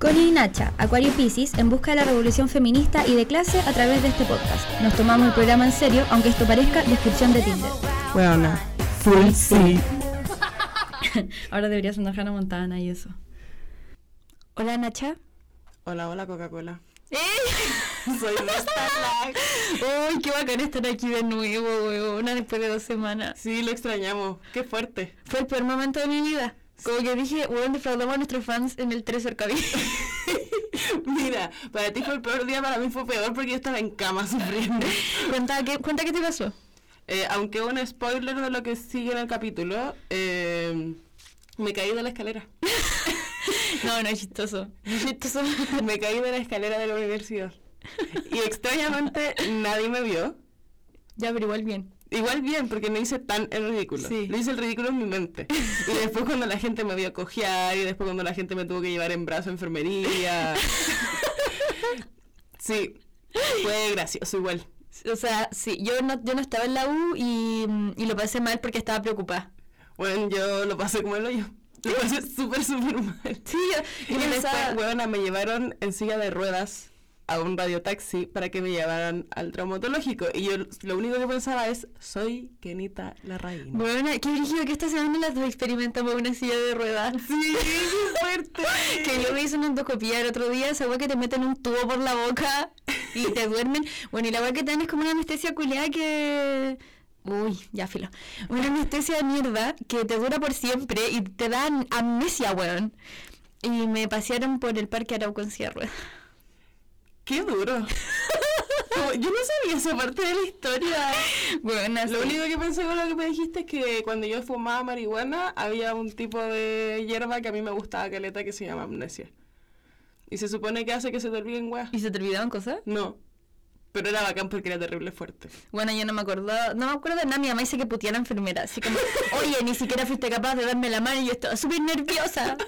Connie y Nacha, Acuario Pisces, en busca de la revolución feminista y de clase a través de este podcast. Nos tomamos el programa en serio, aunque esto parezca descripción de Tinder. Bueno, full sí. Ahora deberías andar Hannah Montana y eso. Hola Nacha. Hola, hola Coca-Cola. ¡Eh! Soy Starlight. ¡Uy, qué bacán estar aquí de nuevo, weón! Después de dos semanas. Sí, lo extrañamos. Qué fuerte. Fue el peor momento de mi vida. Como que dije, weón, defraudamos a nuestros fans en el 3 cerca Mira, para ti fue el peor día, para mí fue peor porque yo estaba en cama sufriendo. cuenta, ¿qué, cuenta qué te pasó. Eh, aunque un spoiler de lo que sigue en el capítulo, eh, me caí de la escalera. no, no es chistoso. No es chistoso. me caí de la escalera de la universidad. Y extrañamente nadie me vio. Ya, pero igual bien. Igual bien, porque no hice tan el ridículo. Sí. Lo hice el ridículo en mi mente. Y después cuando la gente me vio cojear, y después cuando la gente me tuvo que llevar en brazo a enfermería. sí, fue gracioso igual. O sea, sí, yo no, yo no estaba en la U y, y lo pasé mal porque estaba preocupada. Bueno, yo lo pasé como el hoyo. Lo pasé súper, súper mal. Sí, yo, Y después, huevona, me llevaron en silla de ruedas a un radiotaxi para que me llevaran al traumatológico. Y yo lo único que pensaba es, soy Kenita la reina. Bueno, qué brígido que esta semana las dos experimentamos una silla de ruedas. Sí, qué fuerte. que yo me hice una endoscopía el otro día, esa que te meten un tubo por la boca y te duermen. Bueno, y la weá que te dan es como una anestesia culiada que... Uy, ya filo. Una anestesia de mierda que te dura por siempre y te dan amnesia, weón. Y me pasearon por el parque Arauco en silla de ruedas. Qué duro. Como, yo no sabía esa parte de la historia. Bueno, Lo único que pensé con lo que me dijiste es que cuando yo fumaba marihuana había un tipo de hierba que a mí me gustaba caleta que se llama amnesia. Y se supone que hace que se te olviden weas. ¿Y se te olvidaban cosas? No. Pero era bacán porque era terrible fuerte. Bueno, yo no me acuerdo, no me acuerdo de nada, mi mamá dice que puteé a la enfermera, así como, oye, ni siquiera fuiste capaz de darme la mano y yo estaba súper nerviosa.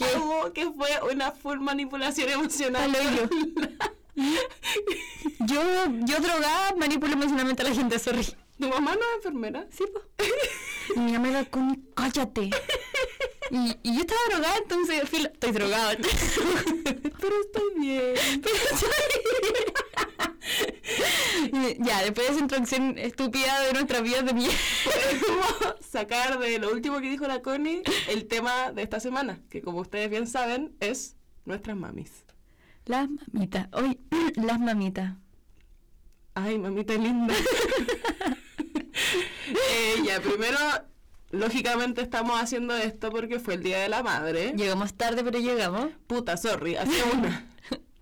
¿Qué? Como que fue una full manipulación emocional. Yo, yo drogada manipulo emocionalmente a la gente, sorry. ¿Tu mamá no es enfermera? Sí, po. Y mi mamá era con, cállate. Y, y yo estaba drogada, entonces, filo, estoy drogada. Pero estoy bien. Y ya, después de esa introducción estúpida de nuestras vidas de mierda. Podemos sacar de lo último que dijo la Connie el tema de esta semana, que como ustedes bien saben es nuestras mamis. Las mamitas, hoy, las mamitas. Ay, mamita linda. eh, ya, primero, lógicamente estamos haciendo esto porque fue el Día de la Madre. Llegamos tarde, pero llegamos. Puta, sorry, hacía una.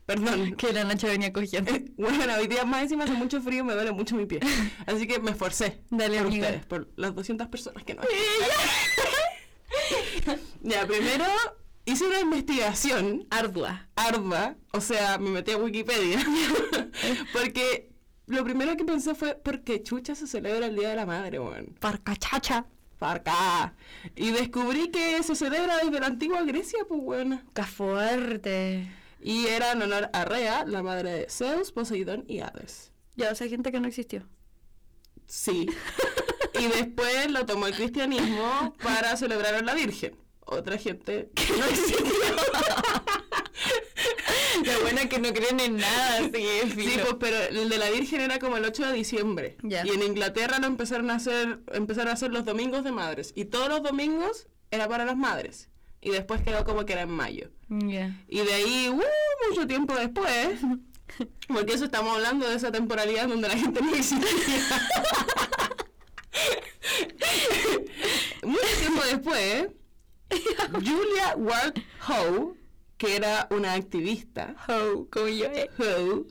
Perdón. Que la noche venía cogiendo. Bueno, hoy día más encima hace mucho frío, me duele mucho mi pie. Así que me esforcé. Dale, por amiga. ustedes, por las 200 personas que no hay. ya, primero hice una investigación Ardua. ardua, o sea, me metí a Wikipedia, porque lo primero que pensé fue, ¿por qué chucha se celebra el Día de la Madre, weón? Parcachacha. Parca. Y descubrí que se celebra desde la antigua Grecia, pues, weón. ¡Qué fuerte! Y era en honor a Rea, la madre de Zeus, Poseidón y Hades. Ya, o sea, gente que no existió. Sí. y después lo tomó el cristianismo para celebrar a la Virgen. Otra gente que no existió. La buena que no creen en nada, sí, Sí, pues, pero el de la Virgen era como el 8 de diciembre. Ya. Y en Inglaterra lo empezaron a hacer, empezaron a hacer los domingos de madres. Y todos los domingos era para las madres. Y después quedó como que era en mayo. Y de ahí, uh, mucho tiempo después, porque eso estamos hablando de esa temporalidad donde la gente no existía. mucho tiempo después, Julia Ward Howe, que era una activista, Ho, como yo. eh. Howe,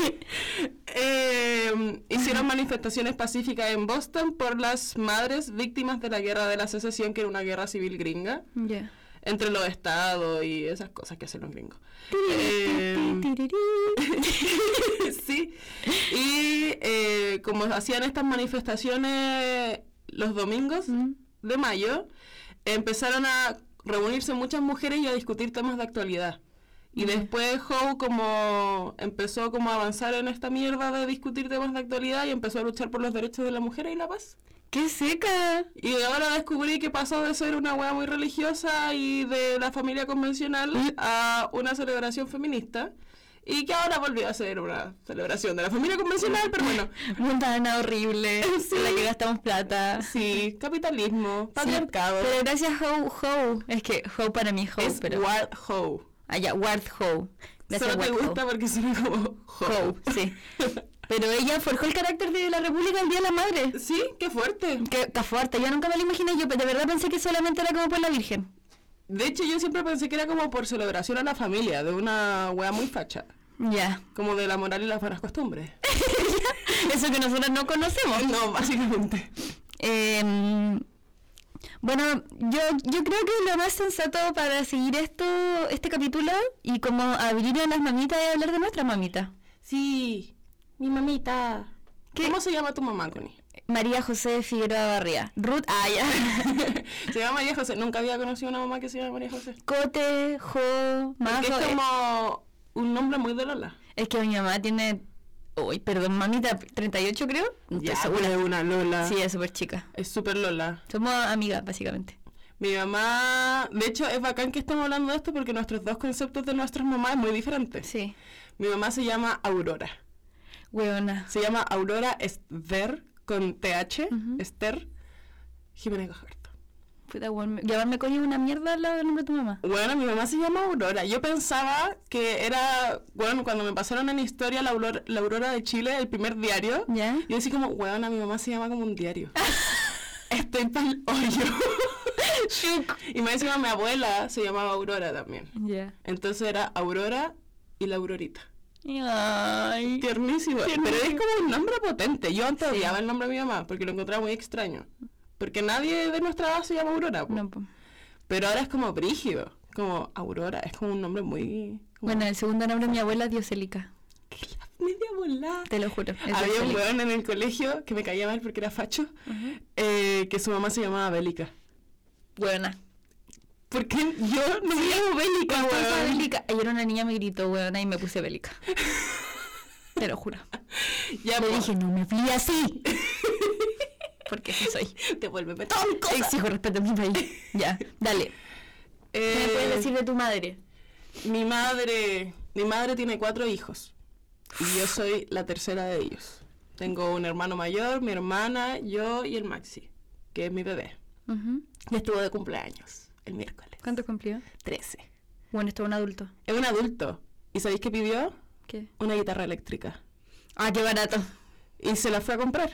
eh, hicieron manifestaciones pacíficas en Boston por las madres víctimas de la guerra de la secesión, que era una guerra civil gringa entre los estados y esas cosas que hacen los gringos. Eh, sí. Y eh, como hacían estas manifestaciones los domingos Mm. de mayo, empezaron a reunirse muchas mujeres y a discutir temas de actualidad. Y después Howe como empezó como a avanzar en esta mierda de discutir temas de actualidad y empezó a luchar por los derechos de la mujer y la paz. ¡Qué seca! Y ahora descubrí que pasó de ser una wea muy religiosa y de la familia convencional a una celebración feminista. Y que ahora volvió a ser una celebración de la familia convencional, pero bueno. Montana horrible, Sí. en la que gastamos plata. Sí, capitalismo, patriarcado. Sí, pero gracias Ho Ho. Es que Ho para mí Ho, es pero. Ward Ho. Ya, Ward Ho. Gracias, Solo Ho. gusta porque suena como Ho. Ho, sí. Pero ella forjó el carácter de la República el Día de la Madre. Sí, qué fuerte. Qué, qué fuerte, yo nunca me lo imaginé, yo de verdad pensé que solamente era como por la Virgen. De hecho, yo siempre pensé que era como por celebración a la familia, de una wea muy facha. Ya. Como de la moral y las buenas costumbres. Eso que nosotros no conocemos. No, básicamente. Eh, bueno, yo, yo creo que lo más sensato para seguir esto, este capítulo y como abrir a las mamitas es hablar de nuestra mamita. Sí, mi mamita. ¿Qué? ¿Cómo se llama tu mamá, Connie? María José Figueroa Barría. Ruth, ah, ya. se llama María José. Nunca había conocido una mamá que se llama María José. Cote, Jo, Majo. Porque es eh, como un nombre muy de Lola. Es que mi mamá tiene. Uy, perdón, mamita, 38 creo. No estoy segura. es una Lola. Sí, es súper chica. Es súper Lola. Somos amigas, básicamente. Mi mamá, de hecho es bacán que estamos hablando de esto porque nuestros dos conceptos de nuestras mamás es muy diferentes. Sí. Mi mamá se llama Aurora. Hueona. Se llama Aurora Esther con TH. Esther Jiménez Gajardo. Puta, Llamarme coño es una mierda al lado del nombre de tu mamá. Bueno, mi mamá se llama Aurora. Yo pensaba que era, bueno, cuando me pasaron en historia la Aurora, la Aurora de Chile, el primer diario, ¿Ya? yo decía como, weón, mi mamá se llama como un diario. Estoy pa'l hoyo. y me decía mi abuela se llamaba Aurora también. Ya. Entonces era Aurora y la Aurorita. Ay. Tiernísimo. Pero es como un nombre potente. Yo antes Sí. odiaba el nombre de mi mamá porque lo encontraba muy extraño. Porque nadie de nuestra edad se llama Aurora. po. No, po. Pero ahora es como brígido. Como Aurora. Es como un nombre muy... como- Bueno, el segundo nombre de mi abuela es Dioselica. Media volada. Te lo juro. Había un weón en el colegio que me caía mal porque era facho. eh, que su mamá se llamaba Bélica. Buena. Porque yo no me llamo Bélica, weón. bélica, ayer una niña me gritó, weón, y me puse bélica. Te lo juro. Ya, Le pues, dije, no me fui así. Porque así soy. devuélveme todo mi cosa. Exijo respeto a mi país. Ya, dale. ¿Qué me Eh, puedes decir de tu madre? Mi madre, mi madre tiene cuatro hijos y yo soy la tercera de ellos. Tengo un hermano mayor, mi hermana, yo y el Maxi, que es mi bebé. Ujú. Y estuvo de cumpleaños el miércoles. ¿Cuánto cumplió? 13. Bueno, esto es un adulto. Es un adulto. ¿Y sabéis qué pidió? ¿Qué? Una guitarra eléctrica. Ah, qué barato. Y se la fue a comprar.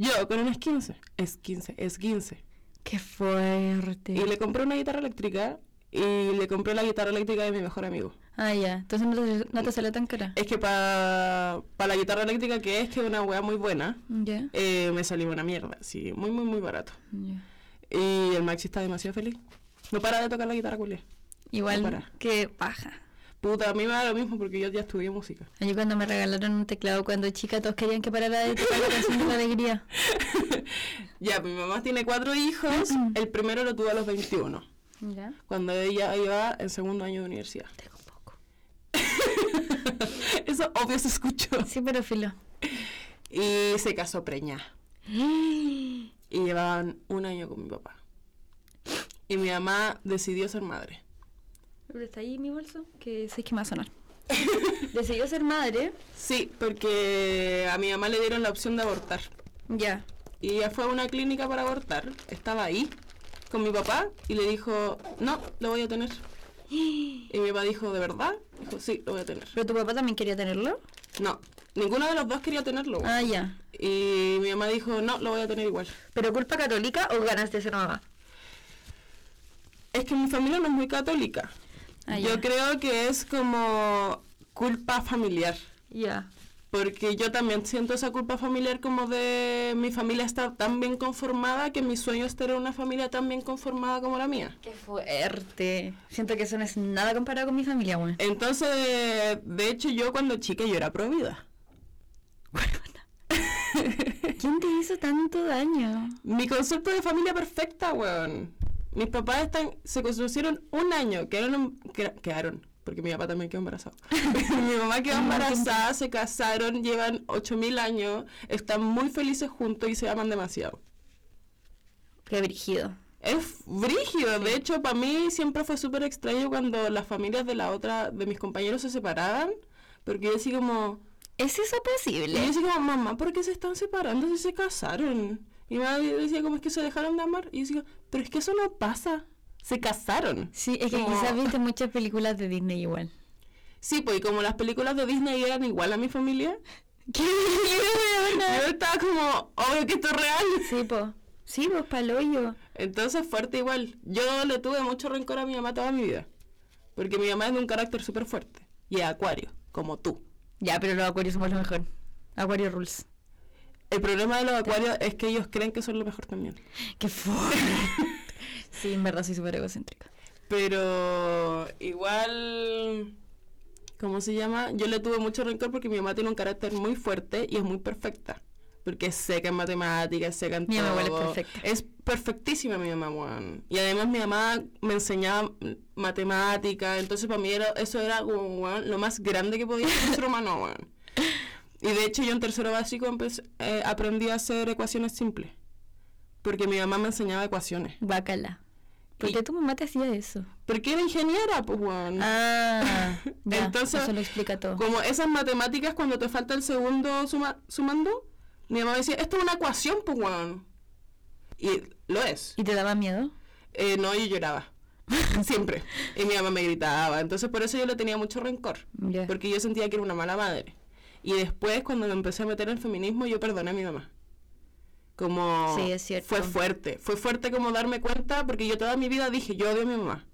Yo con unas 15. Es 15, es 15. Qué fuerte. Y le compré una guitarra eléctrica y le compré la guitarra eléctrica de mi mejor amigo. Ah, ya. Entonces no te, no te salió tan cara. Es que para la guitarra eléctrica, que es que es una weá muy buena, eh, me salió una mierda, sí, muy, muy, muy barato. Y el Maxi está demasiado feliz. No para de tocar la guitarra, culia. Igual para. que paja. Puta, a mí me da lo mismo porque yo ya estudié música. A mí cuando me regalaron un teclado cuando chica todos querían que parara de tocar la canción de la alegría. Ya, mi mamá tiene cuatro hijos. el primero lo tuvo a los 21, Ya. cuando ella iba en segundo año de universidad. Tengo un poco. Eso obvio se escuchó. Sí, pero filo. Y se casó preña. Y llevaban un año con mi papá. Y mi mamá decidió ser madre. ¿Pero está ahí mi bolso? Que sé que me va a sonar. Decidió ser madre. Sí, porque a mi mamá le dieron la opción de abortar. Ya. Y ella fue a una clínica para abortar. Estaba ahí con mi papá y le dijo, no, lo voy a tener. Y mi papá dijo, ¿de verdad? Dijo, sí, lo voy a tener. ¿Pero tu papá también quería tenerlo? No, ninguno de los dos quería tenerlo. Ah, ya. Y mi mamá dijo, no, lo voy a tener igual. ¿Pero culpa católica o ganas de ser mamá? Es que mi familia no es muy católica. Ah, Yo creo que es como culpa familiar. Ya. Porque yo también siento esa culpa familiar como de mi familia está tan bien conformada que mi sueño es tener una familia tan bien conformada como la mía. Qué fuerte. Siento que eso no es nada comparado con mi familia, weón. Entonces, de hecho, yo cuando chica yo era pro vida. ¿Quién te hizo tanto daño? Mi concepto de familia perfecta, weón. Mis papás están, se conocieron un año, quedaron, queda- quedaron, porque mi papá también quedó embarazado. mi mamá quedó embarazada, se casaron, llevan 8000 años, están muy felices juntos y se aman demasiado. Qué brígido. Es brígido, de hecho para mí siempre fue súper extraño cuando las familias de la otra, de mis compañeros se separaban, porque yo así como, ¿Es eso y posible? yo así como, mamá, ¿por qué se están separando si se casaron? Y mi mamá decía como es que se dejaron de amar, y yo decía, pero es que eso no pasa, se casaron. Sí, es que Como- quizás viste muchas películas de Disney igual. Sí, pues y como las películas de Disney eran igual a mi familia, ¡Qué yo estaba como, obvio que esto es real. Sí, po. Sí, pues paloyo. Entonces fuerte igual. Yo le tuve mucho rencor a mi mamá toda mi vida. Porque mi mamá es de un carácter súper fuerte. Y es acuario, como tú. Ya, pero los acuarios somos lo mejor. Acuario rules. El problema de los acuarios es que ellos creen que son lo mejor también. Qué fuerte. sí, en verdad soy súper egocéntrica. Pero igual, ¿cómo se llama? Yo le tuve mucho rencor porque mi mamá tiene un carácter muy fuerte y es muy perfecta. Porque es seca en matemáticas, seca en Mi mamá es todo. perfecta. Es perfectísima mi mamá, weón. Y además mi mamá me enseñaba matemáticas, entonces para mí era, eso era como, lo más grande que podía ser un ser humano, weón. Y de hecho yo en tercero básico empecé- eh, aprendí a hacer ecuaciones simples. Porque mi mamá me enseñaba ecuaciones. Guácala. ¿Por qué tu mamá te hacía eso? Porque era ingeniera, pues, weón. Ah, ya, Entonces, eso lo explica todo. Como esas matemáticas cuando te falta el segundo suma- sumando, mi mamá decía, esto es una ecuación, pues, weón. Y lo es. ¿Y te daba miedo? Eh, no, yo lloraba. Siempre. Y mi mamá me gritaba. Entonces, por eso yo le tenía mucho rencor. Porque yo sentía que era una mala madre. Y después, cuando me empecé a meter en el feminismo, yo perdoné a mi mamá. Como... Sí, es cierto. Fue fuerte. Fue fuerte como darme cuenta, porque yo toda mi vida dije, yo odio a mi mamá.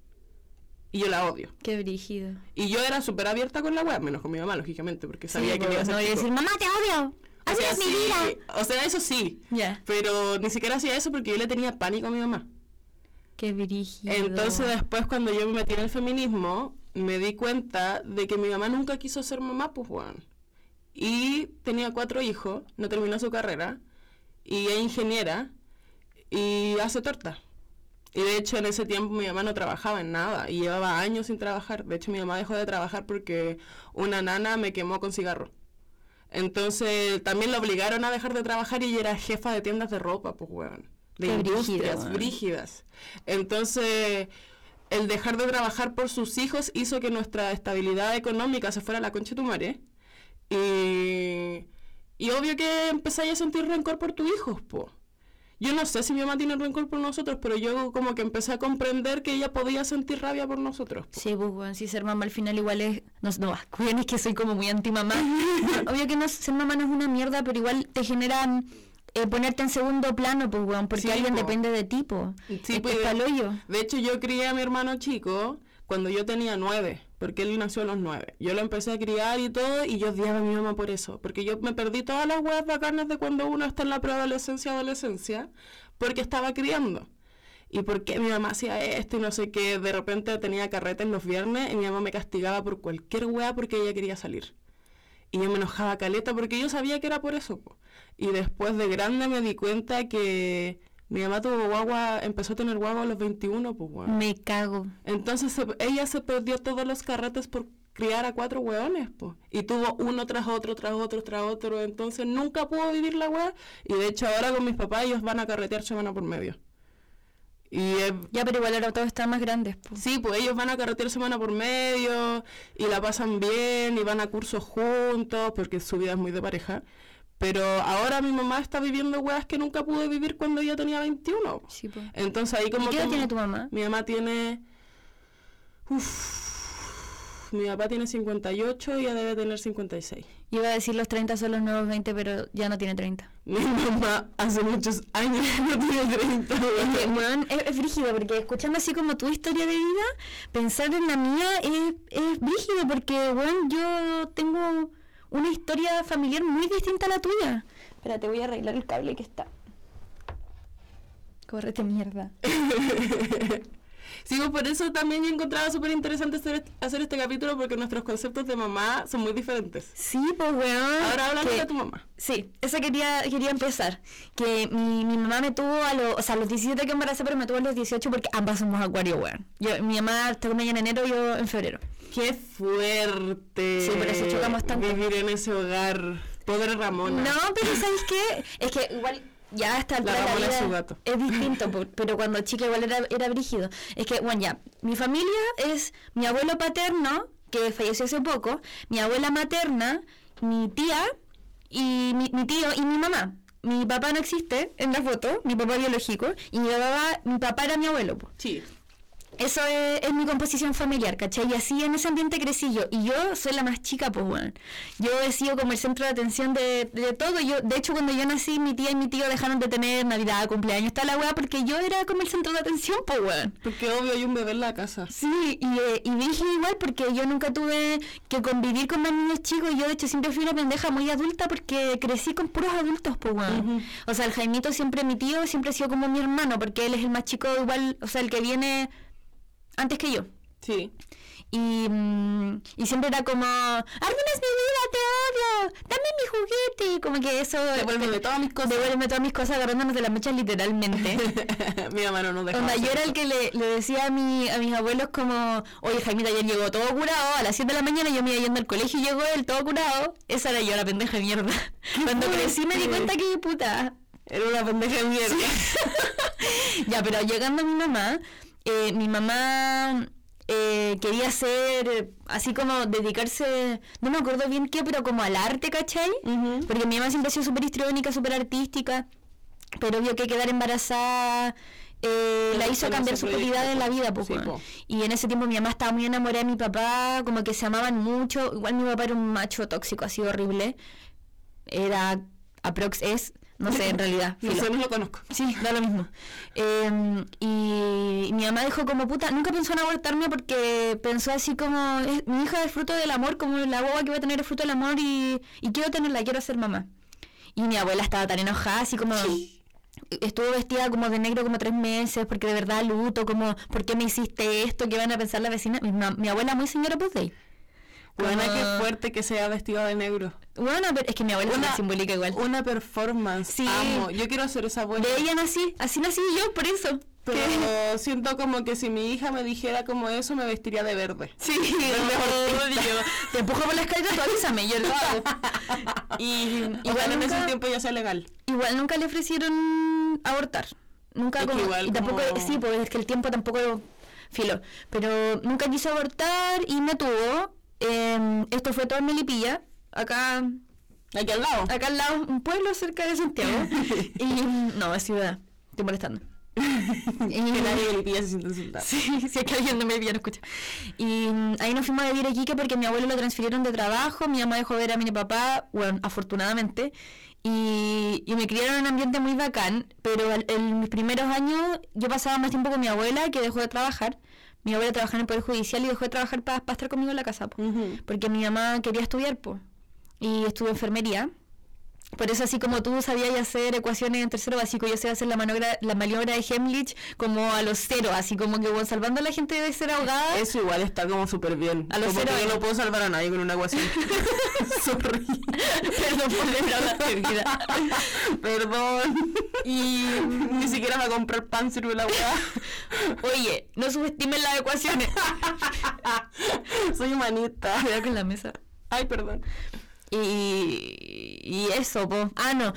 Y yo la odio. Qué brígido. Y yo era súper abierta con la web, menos con mi mamá, lógicamente, porque sabía Sí, que me iba a hacer no, y decir, mamá, te odio. O Así sea, es mi sí, vida. O sea, eso sí. Ya. Pero ni siquiera hacía eso porque yo le tenía pánico a mi mamá. Qué brígido. Entonces después cuando yo me metí en el feminismo, me di cuenta de que mi mamá nunca quiso ser mamá, pues Juan. Y tenía cuatro hijos, no terminó su carrera, y es ingeniera, y hace torta. Y de hecho en ese tiempo mi mamá no trabajaba en nada, y llevaba años sin trabajar. De hecho mi mamá dejó de trabajar porque una nana me quemó con cigarro. Entonces también la obligaron a dejar de trabajar y ella era jefa de tiendas de ropa, pues weón. De Qué industrias brígidas. Entonces, el dejar de trabajar por sus hijos hizo que nuestra estabilidad económica se fuera a la concha de tu madre. Y, y obvio que empezáis a sentir rencor por tus hijos, po. Yo no sé si mi mamá tiene rencor por nosotros, pero yo como que empecé a comprender que ella podía sentir rabia por nosotros. po. Sí, pues, weón, si ser mamá al final igual es... No, no, es que soy como muy anti-mamá. Obvio que no, ser mamá no es una mierda, pero igual te generan eh, ponerte en segundo plano, pues, weón, porque Sí, alguien po. depende de ti, po. Sí, Es- pues. De hecho, yo crié a mi hermano chico cuando yo tenía nueve, porque él nació a los nueve. Yo lo empecé a criar y todo, y yo odiaba a mi mamá por eso, porque yo me perdí todas las huevas bacanas de cuando uno está en la preadolescencia adolescencia, porque estaba criando. Y porque mi mamá hacía esto y no sé qué, de repente tenía carrete en los viernes y mi mamá me castigaba por cualquier hueá porque ella quería salir. Y yo me enojaba caleta porque yo sabía que era por eso. Y después de grande me di cuenta que mi mamá tuvo guagua, empezó a tener guagua a los 21, pues weón. Me cago. Entonces se- ella se perdió todos los carretes por criar a cuatro hueones, pues. Y tuvo uno tras otro, tras otro, tras otro. Entonces nunca pudo vivir la hueá. Y de hecho ahora con mis papás ellos van a carretear semana por medio. Y Ya, pero igual ahora todos están más grandes, po. Sí, pues ellos van a carretera semana por medio y la pasan bien y van a cursos juntos porque su vida es muy de pareja. Pero ahora mi mamá está viviendo weas que nunca pude vivir cuando ella tenía 21. Sí, po. Entonces ahí como ¿Y qué edad tiene tu mamá? Mi mamá tiene... Uf, mi papá tiene 58 y ella debe tener 56. Iba a decir los 30 son los nuevos 20, pero ya no tiene 30. Mi mamá hace muchos años no tiene 30. Es que, es, es brígido, porque escuchando así como tu historia de vida, pensar en la mía es, es brígido, porque, weón, yo tengo una historia familiar muy distinta a la tuya. Espérate, voy a arreglar el cable que está. Córrete mierda. Sí, pues por eso también yo encontraba súper interesante hacer, hacer este capítulo porque nuestros conceptos de mamá son muy diferentes. Sí, pues, weón. Ahora hablando de tu mamá. Sí, eso quería, quería empezar. Que mi, mi mamá me tuvo a los, o sea, a los 17 que embarazé, pero me tuvo a los 18 porque ambas somos acuario, weón. Yo, mi mamá está con ella en enero, yo en febrero. Qué fuerte. Sí, por eso chocamos tanto. Vivir en ese hogar. Pobre Ramona. No, pero ¿sabes qué? Es que igual ya hasta La es su gato. es distinto, pero cuando chica igual era, era brígido. Es que, bueno, ya, mi familia es mi abuelo paterno, que falleció hace poco, mi abuela materna, mi tía, y mi, mi tío y mi mamá. Mi papá no existe en la foto, mi papá biológico, y mi papá, mi papá era mi abuelo. po. Sí. Eso es, es mi composición familiar, ¿cachai? Y así en ese ambiente crecí yo. Y yo soy la más chica, pues, bueno. Yo he sido como el centro de atención de, de todo. Yo, de hecho, cuando yo nací, mi tía y mi tío dejaron de tener Navidad, cumpleaños, toda la weá, porque yo era como el centro de atención, pues, weón. Porque obvio hay un bebé en la casa. Sí, y, eh, y dije igual porque yo nunca tuve que convivir con más niños chicos. Yo, de hecho, siempre fui una pendeja muy adulta porque crecí con puros adultos, pues. Ujú. O sea, el Jaimito siempre, mi tío, siempre ha sido como mi hermano, porque él es el más chico, igual, o sea, el que viene antes que yo. Sí. Y, mm, y siempre era como, arruinas mi vida, te odio, dame mi juguete. Como que eso... Devuélveme todas mis cosas. Devuélveme todas mis cosas agarrándonos de las mechas literalmente. Mi mamá no nos dejaba. Onda, yo era el que le, le decía a, mi, a mis abuelos como, oye Jaimita ayer llegó todo curado, a las 7 de la mañana yo me iba yendo al colegio y llegó él todo curado. Esa era yo, la pendeja de mierda. Cuando crecí me di cuenta que puta. Era una pendeja de mierda. ya, pero llegando a mi mamá, eh, mi mamá eh, quería ser así como dedicarse, no me acuerdo bien qué, pero como al arte, ¿cachai? Porque mi mamá siempre ha sido súper histriónica, súper artística, pero vio que quedar embarazada eh, la hizo cambiar su prioridad en la vida, po, Sí, po. Y en ese tiempo mi mamá estaba muy enamorada de mi papá, como que se amaban mucho. Igual mi papá era un macho tóxico, así horrible. Era, aprox es, no sé, en realidad. Sé, no lo conozco. Sí, da lo mismo. Eh, y mi mamá dijo como puta, nunca pensó en abortarme porque pensó así como, "Es- mi hija es fruto del amor, como la guagua que va a tener es fruto del amor y, y quiero tenerla, quiero ser mamá. Y mi abuela estaba tan enojada, así como... Estuvo vestida como de negro como tres meses, porque de verdad luto, como, ¿por qué me hiciste esto? ¿Qué van a pensar la vecina? Mi, mi abuela muy señora Puzzle. Buena, Como- qué fuerte que sea vestido de negro. Bueno, pero es que mi abuela Una- simbólica igual. Una performance. Sí. Amo. Yo quiero hacer esa buena. De ella nací, así nací yo, por eso. Pero siento como que si mi hija me dijera como eso, me vestiría de verde. Sí, obvio. Te empujo por la escalera, tú avísame, yo lo hago. Y Igual igual en ese nunca, tiempo ya sea legal. igual nunca le ofrecieron abortar. Nunca como, igual y tampoco, como- sí, pues es que el tiempo tampoco filo. Pero nunca quiso abortar y me tuvo. Eh, esto fue todo en Melipilla, acá, Aquí al lado. acá al lado, un pueblo cerca de Santiago. y no, es ciudad. Estoy molestando. que nadie me pilla se siente insultado. Sí, si es que alguien no escucha. Y mm, ahí nos fuimos a vivir a Iquique porque mi abuelo lo transfirieron de trabajo, mi mamá dejó de ver a mi papá, bueno, afortunadamente, y, y me criaron en un ambiente muy bacán, pero en mis primeros años yo pasaba más tiempo con mi abuela que dejó de trabajar. Mi abuela trabajaba en el Poder Judicial y dejó de trabajar para estar conmigo en la casa, po. Porque mi mamá quería estudiar, pues, y estudió enfermería. Por eso, así como tú sabías hacer ecuaciones en tercero básico, yo sé hacer la maniobra, la maniobra de Hemlich como a los cero, así como que bueno, salvando a la gente de ser ahogada. Eso igual está como súper bien. A los como cero que yo no puedo salvar a nadie con una ecuación. Sorry. Perdón por vida. Perdón. Y ni siquiera va a comprar pan sirve la weá. Oye, no subestimen las ecuaciones. Soy humanista. Cuidado con la mesa. Ay, perdón. Y, y eso, pues. Ah, no.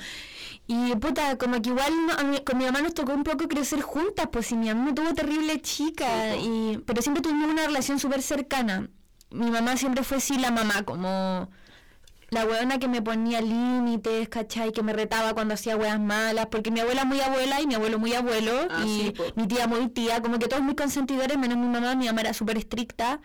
Y puta, como que igual no- mí- con mi mamá nos tocó un poco crecer juntas, pues si mi mamá me tuvo terrible chica, y, pero siempre tuvimos una relación súper cercana. Mi mamá siempre fue sí la mamá, como la weona que me ponía límites, ¿cachai? Que me retaba cuando hacía weas malas, porque mi abuela muy abuela y mi abuelo muy abuelo, Ah, y sí, mi tía muy tía, como que todos muy consentidores, menos mi mamá, mi mamá era súper estricta.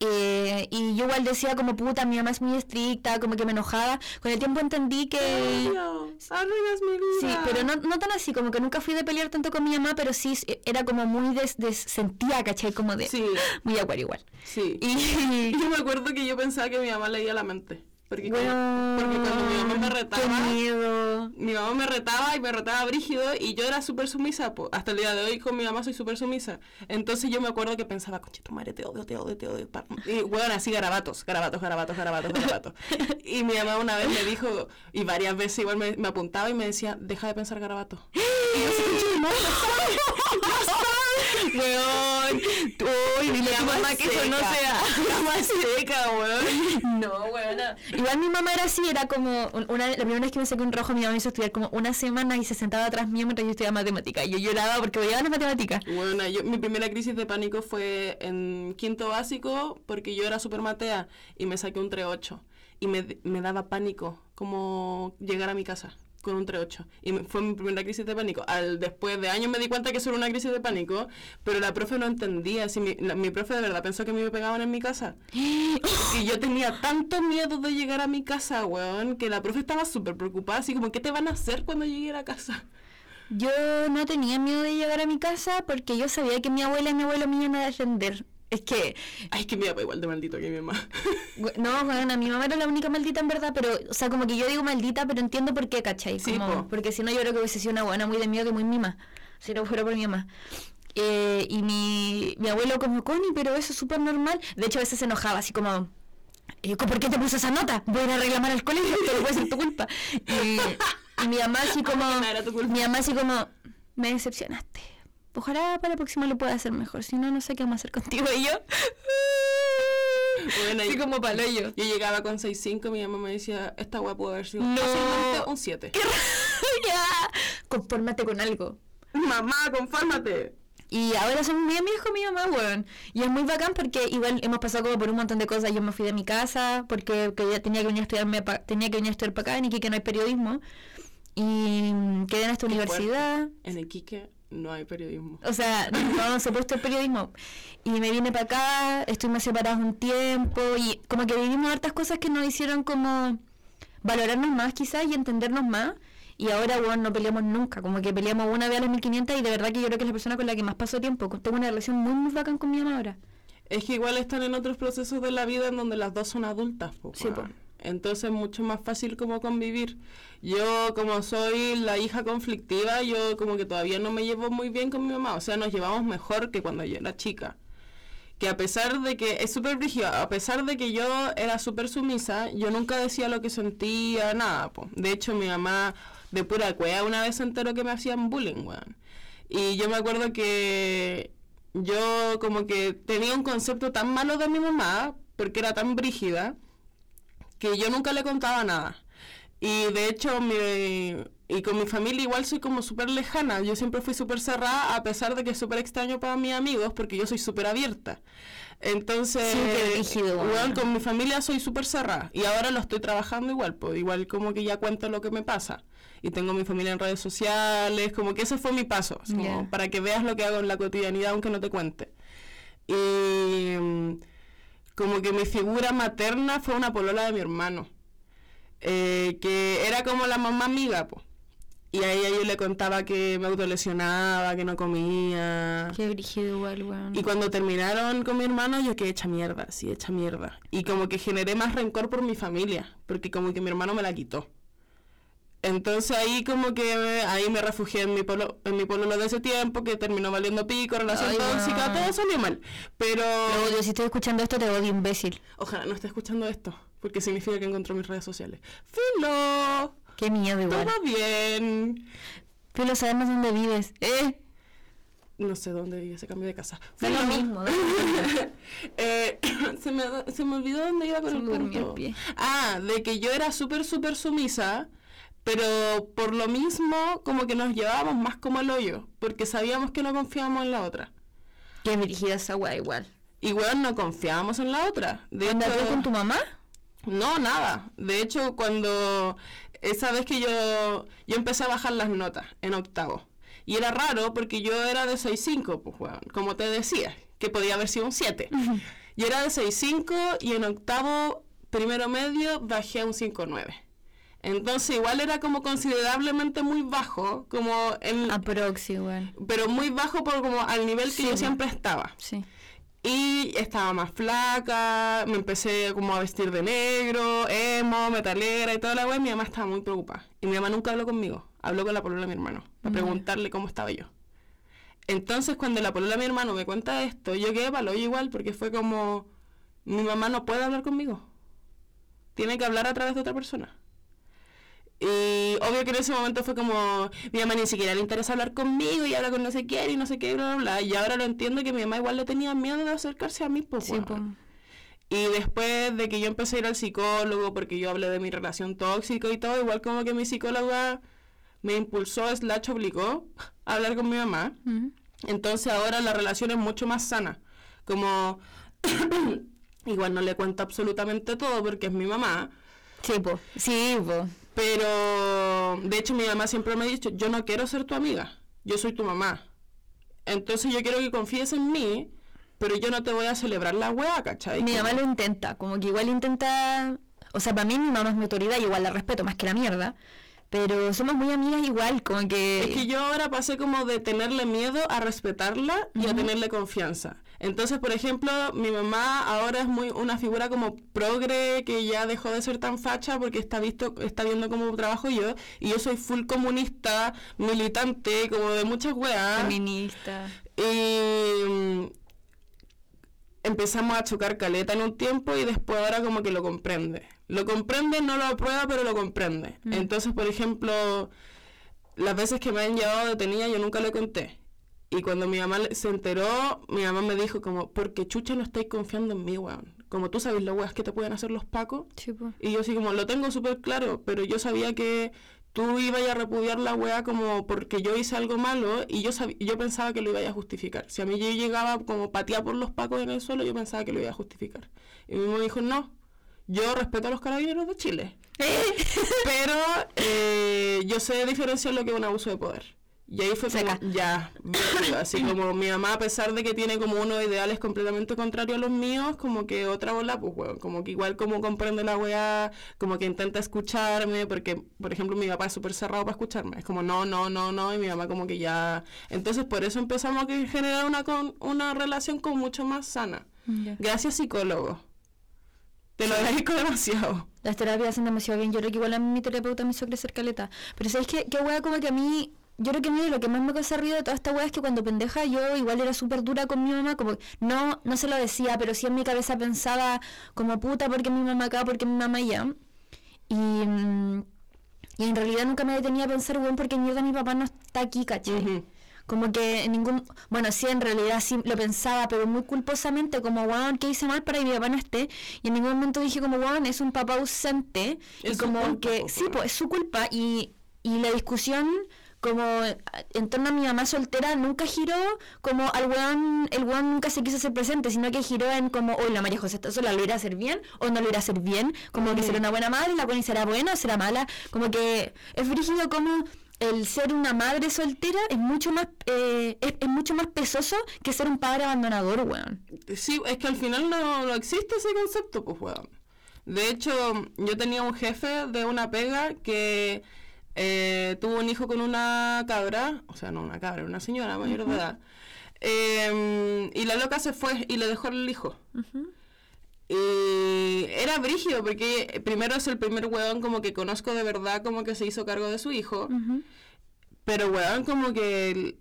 Eh, y yo igual decía como puta, mi mamá es muy estricta, como que me enojaba. Con el tiempo entendí que... Arruinas mi Sí, vida. pero no, no tan así, como que nunca fui de pelear tanto con mi mamá, pero sí s- era como muy des, des- sentía, ¿cachai? Como de... Sí, Muy acuario igual. sí. Y... Yo me acuerdo que yo pensaba que mi mamá leía la mente. Porque, Bueno, cuando, porque cuando mi mamá me retaba, miedo. mi mamá me retaba y me retaba brígido y yo era súper sumisa. po. Hasta el día de hoy con mi mamá soy súper sumisa. Entonces yo me acuerdo que pensaba, conche tu madre, te odio, te odio, te odio. pa". Y bueno, así garabatos, garabatos, garabatos, garabatos, garabatos. y mi mamá una vez me dijo, y varias veces igual me, me apuntaba y me decía, deja de pensar garabatos. y yo "Conche tu madre, lo sabe, lo sabe". Weón. Uy, dile a tu mamá que eso no sea. La más seca, weón. No, weón. Igual mi mamá era así, era como. Una, la primera vez que me saqué un rojo, mi mamá me hizo estudiar como una semana y se sentaba atrás mío mientras yo estudiaba matemática. Y yo lloraba porque odiaba las matemáticas. Bueno, yo, mi primera crisis de pánico fue en quinto básico porque yo era súper matea y me saqué un 3-8 y me, me daba pánico como llegar a mi casa con un 3-8 y fue mi primera crisis de pánico. Al después de años me di cuenta que eso era una crisis de pánico, pero la profe no entendía. Si mi profe de verdad pensó que me pegaban en mi casa. Y yo tenía tanto miedo de llegar a mi casa, weón, que la profe estaba súper preocupada, así como, ¿qué te van a hacer cuando llegue a la casa? Yo no tenía miedo de llegar a mi casa porque yo sabía que mi abuela y mi abuelo me iban a defender. Es que, Ay, es que mi papá igual de maldito que mi mamá. no, bueno, mi mamá era la única maldita en verdad, pero, o sea, como que yo digo maldita, pero entiendo por qué, ¿cachai? Sí, Como- po. porque si no, yo creo que hubiese sido una buena muy de miedo y muy mima, si no fuera por mi mamá. Eh, y mi, mi abuelo como, Connie, pero eso es súper normal. De hecho, a veces se enojaba, así como, eh, ¿por qué te puso esa nota? Voy a ir a reclamar al colegio, pero puede ser tu culpa. Y, y mi mamá así como, mi mamá así como, me decepcionaste. Ojalá para la próxima lo pueda hacer mejor, si no, no sé qué vamos a hacer contigo. Y yo, Bueno, así como palo yo. Yo llegaba con 6.5, mi mamá me decía, esta weá pudo haber sido No. un 7. ya, confórmate con algo. Mamá, confórmate. Y ahora son bien amigos con mi mamá, weón. Y es muy bacán porque igual hemos pasado como por un montón de cosas. Yo me fui de mi casa porque tenía que venir a estudiarme pa- tenía que venir a estudiar para acá, en Iquique no hay periodismo. Y mm, quedé en esta universidad. En Iquique no hay periodismo. O sea, no se puesto el periodismo. Y me vine para acá, estuvimos separados un tiempo y como que vivimos hartas cosas que nos hicieron como valorarnos más quizás y entendernos más. Y ahora, bueno, no peleamos nunca, como que peleamos una vez a las 1500 y de verdad que yo creo que es la persona con la que más paso tiempo. Tengo una relación muy, muy bacán con mi mamá ahora. Es que igual están en otros procesos de la vida en donde las dos son adultas. po, Sí, po. Entonces es mucho más fácil como convivir. Yo como soy la hija conflictiva, yo como que todavía no me llevo muy bien con mi mamá. O sea, nos llevamos mejor que cuando yo era chica. Que a pesar de que es súper brígido, a pesar de que yo era súper sumisa, yo nunca decía lo que sentía, nada. po. De hecho, mi mamá de pura cueva una vez se enteró que me hacían bullying, weón. Y yo me acuerdo que yo como que tenía un concepto tan malo de mi mamá, porque era tan brígida, que yo nunca le contaba nada. Y de hecho, mi, y con mi familia igual soy como súper lejana. Yo siempre fui súper cerrada, a pesar de que es súper extraño para mis amigos, porque yo soy súper abierta. Entonces, Sí, con mi familia soy súper cerrada. Y ahora lo estoy trabajando igual, pues igual como que ya cuento lo que me pasa. Y tengo mi familia en redes sociales, como que ese fue mi paso, como para que veas lo que hago en la cotidianidad, aunque no te cuente. Y mm, como que mi figura materna fue una polola de mi hermano, eh, que era como la mamá amiga, pues. Y a ella yo le contaba que me autolesionaba, que no comía. Qué brígido igual, weón. Y cuando terminaron con mi hermano, yo quedé hecha mierda, sí, hecha mierda. Y como que generé más rencor por mi familia, porque como que mi hermano me la quitó. Entonces ahí como que ahí me refugié en mi polo, en mi pololo de ese tiempo, que terminó valiendo pico, relación Ay, tóxica, weón. todo salió mal. Pero Te odio, si estoy escuchando esto te odio, imbécil. ojalá no esté escuchando esto, porque significa que encontró mis redes sociales. ¡Filo! Qué miedo igual. Todo bien. Pero sabemos dónde vives. ¿Eh? No sé dónde vive, se cambió de casa. Da lo Filo. mismo. Eh, se, me, se me olvidó dónde iba con Se el punto. pie. Ah, de que yo era súper, súper sumisa, pero por lo mismo como que nos llevábamos más como el hoyo, porque sabíamos que no confiábamos en la otra. Qué brígida esa weá igual. Y bueno, no confiábamos en la otra. De ¿Andas hecho, tú con tu mamá? no, nada. De hecho, cuando esa vez que yo, yo empecé a bajar las notas en octavo. Y era raro porque yo era de 6.5, pues, weón, como te decía, que podía haber sido un 7. Yo era de 6.5 y en octavo, primero medio, bajé a un 5.9. Entonces igual era como considerablemente muy bajo, como en, Aprox igual. pero muy bajo por como al nivel que yo siempre estaba. Sí. Y estaba más flaca, me empecé como a vestir de negro, emo, metalera y toda la wea. Mi mamá estaba muy preocupada. Y mi mamá nunca habló conmigo, habló con la polola de mi hermano, para Ya. preguntarle cómo estaba yo. Entonces cuando la polola de mi hermano me cuenta esto, yo quedé palo igual, porque fue como, mi mamá no puede hablar conmigo. Tiene que hablar a través de otra persona. Y obvio que en ese momento fue como, mi mamá ni siquiera le interesa hablar conmigo y habla con no sé quién y no sé qué, bla, bla, bla. Y ahora lo entiendo que mi mamá igual le tenía miedo de acercarse a mí, pues, Sí, weón. po. Y después de que yo empecé a ir al psicólogo, porque yo hablé de mi relación tóxica y todo, igual como que mi psicóloga me impulsó, slash obligó a hablar con mi mamá. Entonces ahora la relación es mucho más sana. Como, igual no le cuento absolutamente todo porque es mi mamá, Sí, po. Sí, po. Pero de hecho mi mamá siempre me ha dicho, yo no quiero ser tu amiga, yo soy tu mamá. Entonces yo quiero que confíes en mí, pero yo no te voy a celebrar la wea, ¿cachai? Mi mamá lo intenta, como que igual intenta... O sea, para mí mi mamá es mi autoridad y igual la respeto más que la mierda. Pero somos muy amigas igual, como que... Es que yo ahora pasé como de tenerle miedo a respetarla y a tenerle confianza. Entonces, por ejemplo, mi mamá ahora es muy una figura como progre que ya dejó de ser tan facha porque está visto está viendo cómo trabajo yo y yo soy full comunista, militante, como de muchas weas. Feminista. Y mm, empezamos a chocar caleta en un tiempo y después ahora como que lo comprende. Lo comprende, no lo aprueba, pero lo comprende. Mm. Entonces, por ejemplo, las veces que me han llevado detenida yo nunca le conté. Y cuando mi mamá se enteró, mi mamá me dijo como, porque chucha no estáis confiando en mí, weón. Como tú sabes las weas que te pueden hacer los pacos. Sí. Y yo así como, lo tengo súper claro, pero yo sabía que tú ibas a repudiar la weá como porque yo hice algo malo y yo yo pensaba que lo iba a justificar. Si a mí yo llegaba como pateada por los pacos en el suelo, yo pensaba que lo iba a justificar. Y mi mamá dijo, no, yo respeto a los carabineros de Chile, pero eh, yo sé diferenciar lo que es un abuso de poder. Y ahí fue como, ya, así como mi mamá, a pesar de que tiene como unos ideales completamente contrarios a los míos, como que otra bola, pues, weón, como que igual como comprende la weá, como que intenta escucharme, porque, por ejemplo, mi papá es súper cerrado para escucharme, es como, no, no, no, no, y mi mamá como que ya... Entonces, por eso empezamos a generar una, con, una relación como mucho más sana. Gracias, psicólogo. Te lo agradezco demasiado. Las terapias hacen demasiado bien. Yo creo que igual a mí mi terapeuta me hizo crecer caleta. Pero ¿sabéis qué? Qué wea como que a mí... Yo creo que lo que más me causa ruido de toda esta wea es que cuando pendeja yo igual era súper dura con mi mamá, como no, no se lo decía, pero sí en mi cabeza pensaba como puta porque mi mamá acá, porque mi mamá allá. Y, mm, y en realidad nunca me detenía a pensar, weón, porque mierda mi papá no está aquí. Ujú. Como que en ningún... Bueno, sí, en realidad sí lo pensaba, pero muy culposamente, como, weón, ¿qué hice mal para que mi papá no esté? Y en ningún momento dije como, weón, es un papá ausente. Es y como culpa, que, sí, pues es su culpa. Y, y la discusión como en torno a mi mamá soltera nunca giró como al weón, el weón nunca se quiso hacer presente, sino que giró en como, hoy la María José está sola, ¿lo irá a hacer bien o no lo irá a hacer bien? Como que será una buena madre, la buena será buena o será mala. Como que es frígido como el ser una madre soltera es mucho más eh, es, es mucho más pesoso que ser un padre abandonador, weón. Sí, es que al final no, no existe ese concepto, pues, weón. De hecho, yo tenía un jefe de una pega que eh, tuvo un hijo con una cabra, o sea, no una cabra, una señora mayor de edad. Eh, y la loca se fue y le dejó el hijo. Y era brígido porque primero es el primer weón como que conozco de verdad como que se hizo cargo de su hijo. Pero weón como que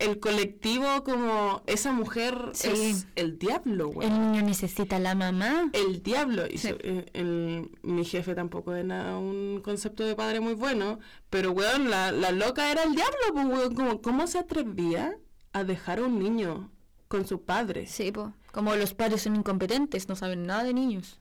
el, colectivo como esa mujer Sí. es el diablo, weón. El niño necesita la mamá. El diablo. Y so- eh, el- mi jefe tampoco era un concepto de padre muy bueno. Pero, weón, la, la loca era el diablo, pues, weón. Como, ¿Cómo se atrevía a dejar a un niño con su padre? Sí, po. Como los padres son incompetentes, no saben nada de niños.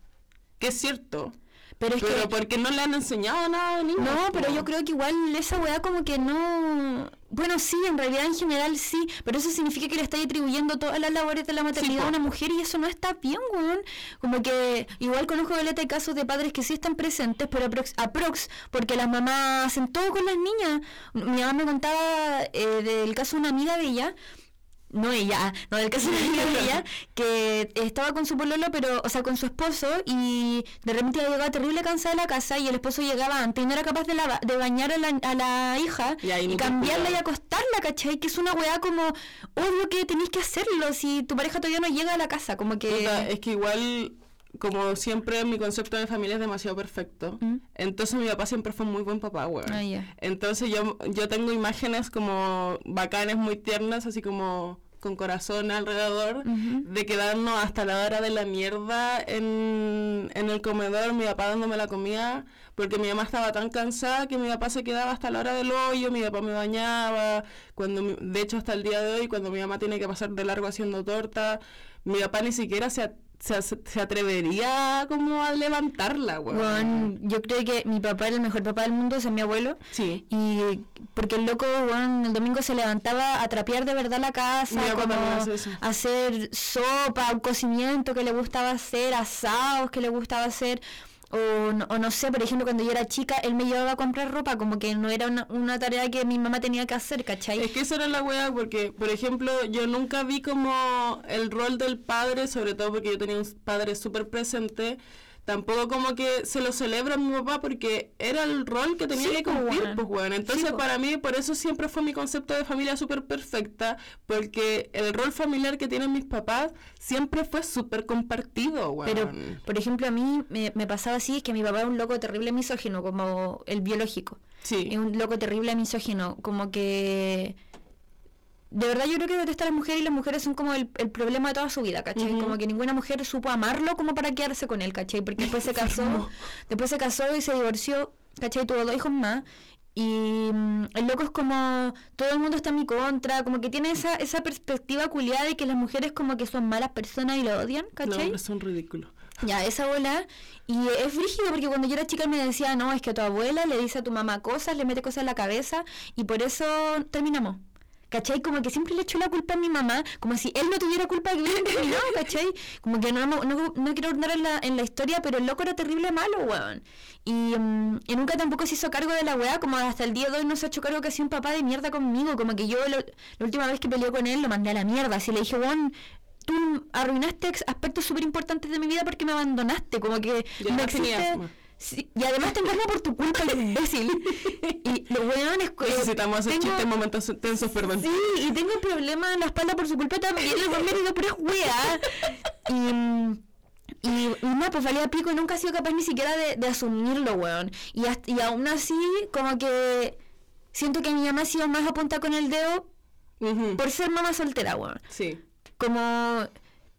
Que es cierto. Pero es pero que porque no le han enseñado nada de niños. No, pero yo creo que igual esa weá como que no... Bueno, sí, en realidad en general sí, pero eso significa que le estáis atribuyendo todas las labores de la maternidad a una mujer y eso no está bien, weón. Como que igual conozco de casos de padres que sí están presentes, pero aprox, aprox porque las mamás hacen todo con las niñas. Mi mamá me contaba eh, del caso de una amiga de ella, no ella, no del caso de ella, que estaba con su pololo, pero, o sea, con su esposo, y de repente ella llegaba terrible cansada de la casa y el esposo llegaba antes y no era capaz de, de bañar a la, a la hija Y cambiarla y acostarla, ¿cachai? Que es una weá como, obvio que tenéis que hacerlo si tu pareja todavía no llega a la casa, como que... Puta, es que igual, como siempre, mi concepto de familia es demasiado perfecto. ¿Mm? Entonces mi papá siempre fue muy buen papá, weón. Ah, ya. Entonces yo, yo tengo imágenes como bacanes, muy tiernas, así como con corazón alrededor, de quedarnos hasta la hora de la mierda en, en el comedor, mi papá dándome la comida, porque mi mamá estaba tan cansada que mi papá se quedaba hasta la hora del hoyo, mi papá me bañaba, cuando mi- de hecho hasta el día de hoy, cuando mi mamá tiene que pasar de largo haciendo torta, mi papá ni siquiera se, se, se atrevería como a levantarla, weón. Yo creo que mi papá era el mejor papá del mundo, sea, mi abuelo. Sí. Y porque el loco, weón, el domingo se levantaba a trapear de verdad la casa, como hace hacer sopa, un cocimiento que le gustaba hacer, asados que le gustaba hacer. O no, o no sé, por ejemplo, cuando yo era chica, él me llevaba a comprar ropa, como que no era una, una tarea que mi mamá tenía que hacer, ¿cachai? Es que esa era la weá, porque, por ejemplo, yo nunca vi como el rol del padre, sobre todo porque yo tenía un padre súper presente, tampoco como que se lo celebra a mi papá, porque era el rol que tenía Sí, que pues, cumplir, weón. pues. Entonces, Sí, pues. para mí, por eso siempre fue mi concepto de familia súper perfecta, porque el rol familiar que tienen mis papás siempre fue súper compartido, weón. Pero, por ejemplo, a mí me, me pasaba así, es que mi papá era un loco terrible misógino, como el biológico. sí. Es un loco terrible misógino, como que... De verdad yo creo que detesta a las mujeres y las mujeres son como el, el problema de toda su vida, ¿cachai? Como que ninguna mujer supo amarlo como para quedarse con él, ¿cachai? Porque después se casó, después se casó y se divorció, ¿cachai? Tuvo dos hijos más. Y mm, el loco es como, todo el mundo está en mi contra, como que tiene esa, esa perspectiva culiada de que las mujeres como que son malas personas y lo odian, ¿cachai? hombres son ridículos. Ya, esa bola. Y es frígido porque cuando yo era chica me decía, no, es que tu abuela le dice a tu mamá cosas, le mete cosas en la cabeza y por eso terminamos. ¿Cachai? Como que siempre le echo la culpa a mi mamá, como si él no tuviera culpa de que hubieran terminado, ¿cachai? Como que no, no, no, no quiero ordenar en la, en la historia, pero el loco era terrible malo, weón. Y, mm, y nunca tampoco se hizo cargo de la weá, como hasta el día de hoy no se ha hecho cargo que ha sido un papá de mierda conmigo, como que yo lo- la última vez que peleé con él lo mandé a la mierda, así le dije, weón, tú arruinaste aspectos súper importantes de mi vida porque me abandonaste, como que no tenía existe... Sí, y además tengo asma por tu culpa, imbécil. y los weones... eh, Necesitamos hacer chistes en momentos tensos, perdón. Sí, y tengo problemas en la espalda por su culpa también. El me dio puras weas. Y, y, nada, pues valía pico y nunca he sido capaz ni siquiera de, de asumirlo, weón. Y, hasta- y aún así, como que siento que mi mamá ha sido más apunta con el dedo por ser mamá soltera, weón. Sí. Como.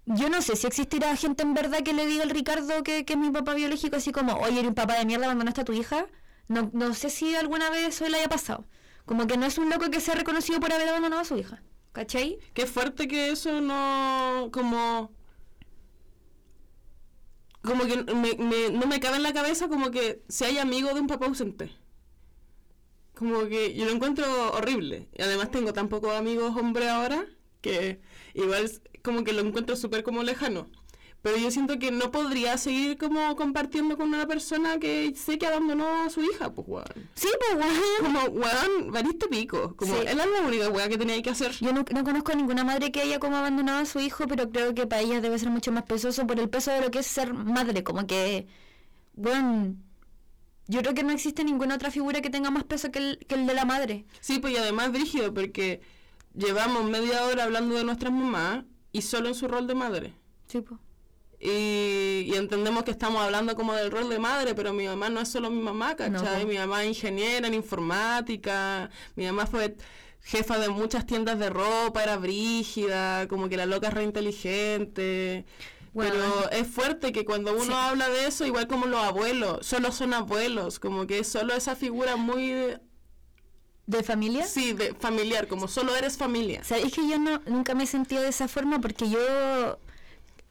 Yo no sé si existirá gente en verdad que le diga al Ricardo que, que es mi papá biológico, así como, oye, eres un papá de mierda, abandonaste a tu hija. No, no sé si alguna vez eso le haya pasado. Como que no es un loco que sea reconocido por haber abandonado a su hija. ¿Cachai? Qué fuerte que eso no, como, como que me, no me cabe en la cabeza como que se haya amigo de un papá ausente. Como que yo lo encuentro horrible. Y además tengo tan pocos amigos hombres ahora que igual como que lo encuentro súper como lejano. Pero yo siento que no podría seguir como compartiendo con una persona que sé que abandonó a su hija, pues weón. Sí, pues weón. Como, weón, variste pico. Como, Sí. es la única weá que tenía que hacer. Yo no, no conozco a ninguna madre que haya como abandonado a su hijo, pero creo que para ella debe ser mucho más pesoso por el peso de lo que es ser madre. Como que, bueno, yo creo que no existe ninguna otra figura que tenga más peso que el, que el de la madre. Sí, pues y además brígido, porque llevamos media hora hablando de nuestras mamás y solo en su rol de madre. Sí, pues. Y, y entendemos que estamos hablando como del rol de madre, pero mi mamá no es solo mi mamá, ¿cachai? No. Mi mamá es ingeniera en informática, mi mamá fue jefa de muchas tiendas de ropa, era brígida, como que la loca es re inteligente. Bueno. Pero es fuerte que cuando uno Sí. habla de eso, igual como los abuelos, solo son abuelos, como que es solo esa figura muy, ¿De familia? sí, de familiar, como solo eres familia. ¿Sabéis que yo no, nunca me he sentido de esa forma? Porque yo.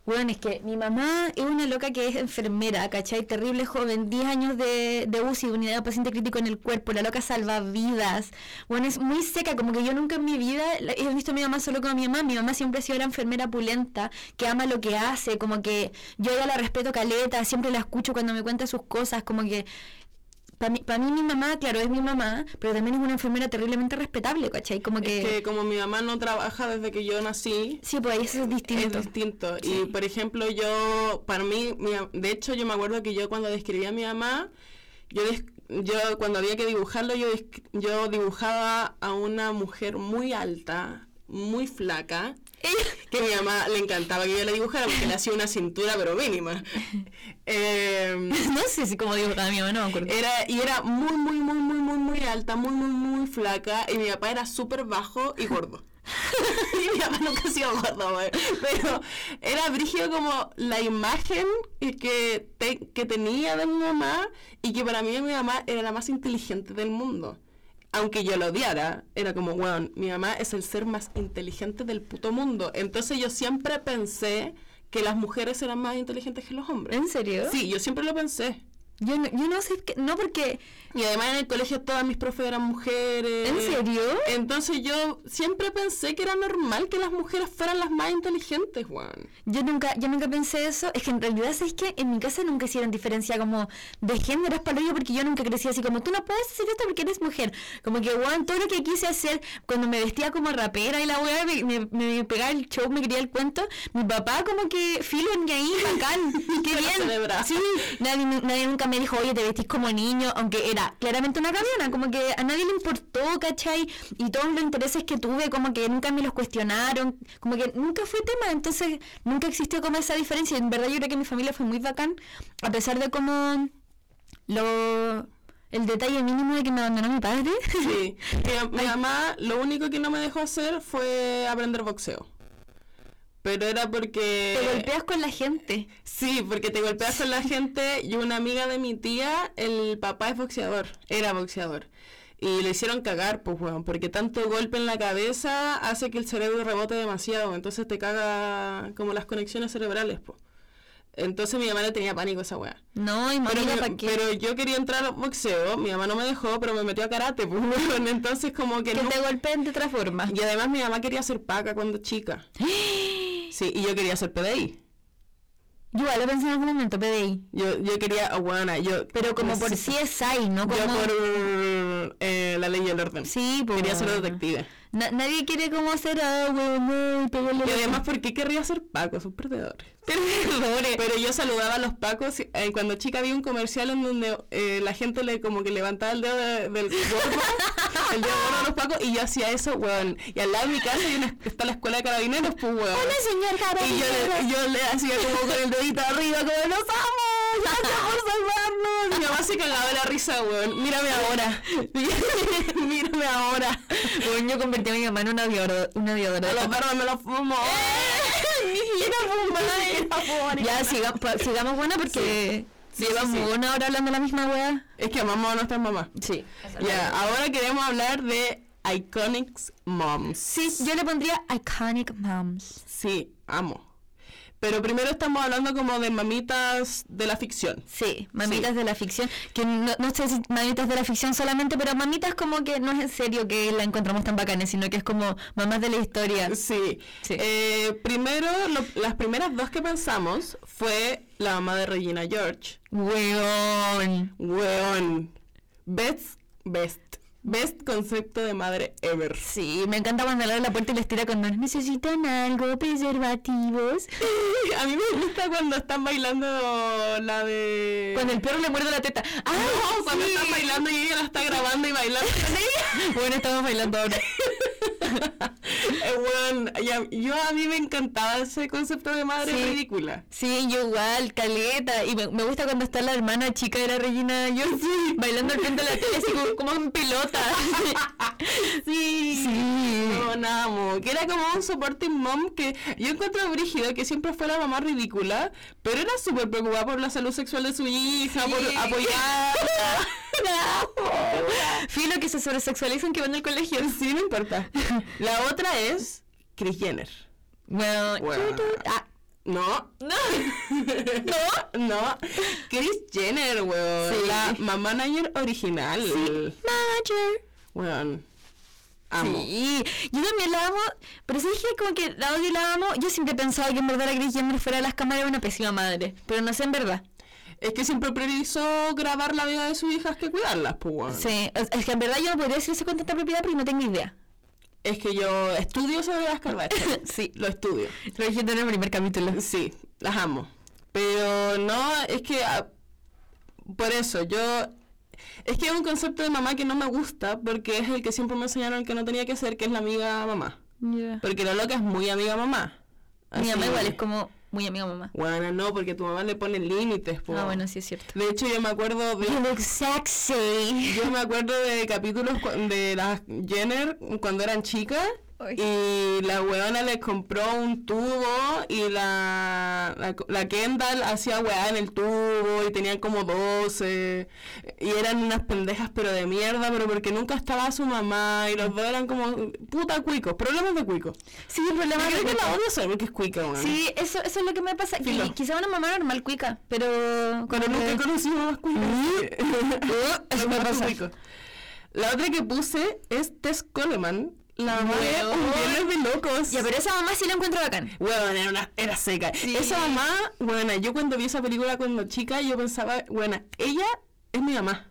Bueno, es que mi mamá es una loca que es enfermera, ¿cachai? Terrible joven, 10 años de, de UCI, unidad de paciente crítico en el cuerpo, la loca salva vidas. Bueno, es muy seca, como que yo nunca en mi vida he visto a mi mamá solo a mi mamá. Mi mamá siempre ha sido la enfermera pulenta, que ama lo que hace, como que yo ya la respeto caleta, siempre la escucho cuando me cuenta sus cosas, como que para mí, pa' mí mi mamá, claro, es mi mamá, pero también es una enfermera terriblemente respetable, ¿cachai? Como que... Es que como mi mamá no trabaja desde que yo nací, Sí, pues eso es distinto. es distinto. Y Sí. por ejemplo, yo, para mí, mi de hecho yo me acuerdo que yo cuando describía a mi mamá, yo, des- yo cuando había que dibujarlo, yo, yo dibujaba a una mujer muy alta, muy flaca, que a mi mamá le encantaba que yo la dibujara porque le hacía una cintura pero mínima. Em, no sé si como digo mi mamá, no me acuerdo. Era, y era muy, muy, muy, muy, muy, muy alta, muy, muy, muy flaca. Y mi papá era súper bajo y gordo. y mi papá nunca ha sido gordo. Pero era brígido como la imagen que, te- que tenía de mi mamá y que para mí mi mamá era la más inteligente del mundo. Aunque yo lo odiara, era como, weón, mi mamá es el ser más inteligente del puto mundo. Entonces yo siempre pensé que las mujeres eran más inteligentes que los hombres. ¿En serio? Sí, yo siempre lo pensé. Yo no, yo no sé, qué- no porque... Y además en el colegio todas mis profes eran mujeres. ¿En serio? Entonces yo siempre pensé que era normal que las mujeres fueran las más inteligentes, weón. Yo nunca, yo nunca pensé eso. Es que en realidad, ¿sabes que En mi casa nunca hicieron diferencia como de género, es para yo porque yo nunca crecí así como tú no puedes hacer esto porque eres mujer. Como que, weón, todo lo que quise hacer cuando me vestía como rapera y la weá me, me, me pegaba el show, me quería el cuento, mi papá como que filo ni ahí, bacán, qué bien. Sí, nadie, nadie nunca me dijo, oye, te vestís como niño, aunque era claramente una cabrona, como que a nadie le importó, ¿cachai? Y todos los intereses que tuve, como que nunca me los cuestionaron, como que nunca fue tema, entonces nunca existió como esa diferencia. En verdad yo creo que mi familia fue muy bacán, a pesar de como lo el detalle mínimo de que me abandonó mi padre. Sí. Mi, mi mamá lo único que no me dejó hacer fue aprender boxeo. Pero era porque... Te golpeas con la gente. Sí, porque te golpeas con la gente y una amiga de mi tía, el papá es boxeador, era boxeador. Y le hicieron cagar, pues, weón, porque tanto golpe en la cabeza hace que el cerebro rebote demasiado, entonces te caga como las conexiones cerebrales, pues. Entonces mi mamá le tenía pánico a esa weá. No, y Pero, pero yo quería entrar al boxeo, mi mamá no me dejó, pero me metió a karate, pues, entonces como que que no... te golpeen de otra forma. Y además mi mamá quería ser paca cuando chica. Sí, y yo quería ser PDI. Yo igual lo pensé en algún momento, PDI. Yo, yo quería, oh, weona, yo... Pero como por necesito- CSI, ¿no? Como... Yo por eh, la ley y el orden. Sí, pues. Quería ser detective. Na- nadie quiere como hacer ah, weón, no, y además, ¿por qué querría ser Paco? Son perdedores. Perdedores. Pero yo saludaba a los Pacos. eh, cuando chica vi un comercial en donde eh, la gente le como que levantaba el dedo de- del gordo, el dedo gordo a los Pacos, y yo hacía eso, weón. Y al lado de mi casa hay una, está la escuela de carabineros, pues, weón. Hola, señor Y yo le, yo le hacía como con el dedito arriba, como ¡Los amo! ¡Gracias por salvarnos! Y mi mamá se cagaba la risa, weón. Mírame ahora. Mírame ahora. Yo convertí a mi mamá en una aviadora. Una aviadora. A los perros me los fumo. Siquiera fumar. Ya, siga- sigamos buena porque Sí, llevamos sí, sí. una hora hablando de la misma wea. Es que amamos a nuestras mamás. Sí. Ya, ahora queremos hablar de Iconics Moms. Sí, yo le pondría Iconic Moms. Sí, amo. Pero primero estamos hablando como de mamitas de la ficción. Sí, mamitas de la ficción, que no, no sé si mamitas de la ficción solamente, pero mamitas como que no es en serio que la encontramos tan bacanes, sino que es como mamás de la historia. Sí. Sí. Eh, primero, lo- las primeras dos que pensamos fue la mamá de Regina George. Weón. Weón. Best, best. Best concepto de madre ever. Sí, me encanta cuando le abre la puerta y les tira cuando necesitan algo, preservativos. A mí me gusta cuando están bailando la de... Cuando el perro le muerde la teta. ¡Ah! No, cuando sí! están bailando y ella la está grabando y bailando con ella. Bueno, estamos bailando ahora. Eh, weón, ya- yo a mí me encantaba ese concepto de madre Sí. ridícula. Sí, yo igual, caleta. Y me, me gusta cuando está la hermana chica de la Regina George bailando al frente de la tele, así como, como en Sí. Sí. Que era como un supporting mom que yo encuentro brígido, que siempre fue la mamá ridícula, pero era súper preocupada por la salud sexual de su hija, Sí. por apoyarla. Filo que se sobresexualizan que van al colegio. sí, no importa. La otra es Kris Jenner. Bueno, Bueno. ah, No. no. No, no. Kris Jenner, weón. Sí. La mamá Nayer original. Major. Weón. Amo. Sí, yo también la amo, pero sí que como que la odio y la amo. Yo siempre he pensado que en verdad la Kris Jenner fuera de las cámaras era una pésima madre, pero no sé en verdad. Es que siempre priorizó grabar la vida de sus hijas que cuidarlas, pues, weón. Sí, es, es que en verdad yo no podría decir eso con tanta propiedad porque no tengo idea. Es que yo estudio sobre las Kardashian. Sí. Lo estudio. Lo dijiste en el primer capítulo. Sí, las amo. Pero no, es que ah, por eso yo es que es un concepto de mamá que no me gusta porque es el que siempre me enseñaron que no tenía que ser, que es la amiga mamá. Porque la loca es muy amiga mamá. Mi mamá igual es como muy amiga mamá. Bueno, no, porque tu mamá le pone límites. po. Ah, bueno, sí es cierto. De hecho, yo me acuerdo de You look sexy. yo me acuerdo de capítulos de las Jenner cuando eran chicas Y la weona le compró un tubo y la, la, la Kendall hacía weá en el tubo y tenían como 12 y eran unas pendejas pero de mierda, pero porque nunca estaba su mamá y los dos eran como puta cuicos, problemas de cuicos. Sí, el problema Creo es que la odio saber que es cuica, weón. Sí, eso, eso es lo que me pasa. Que quizá una mamá normal cuica, pero... Pero nunca he conocido mamás cuicas. Eso me Mamás pasa. cuicos. La otra que puse es Tess Coleman, la mamá Weón. Un Viernes de Locos. Ya, pero esa mamá sí la encuentro bacán. Bueno, era, una, era seca. Sí. Esa mamá, bueno, yo cuando vi esa película cuando chica, yo pensaba, bueno, ella es mi mamá.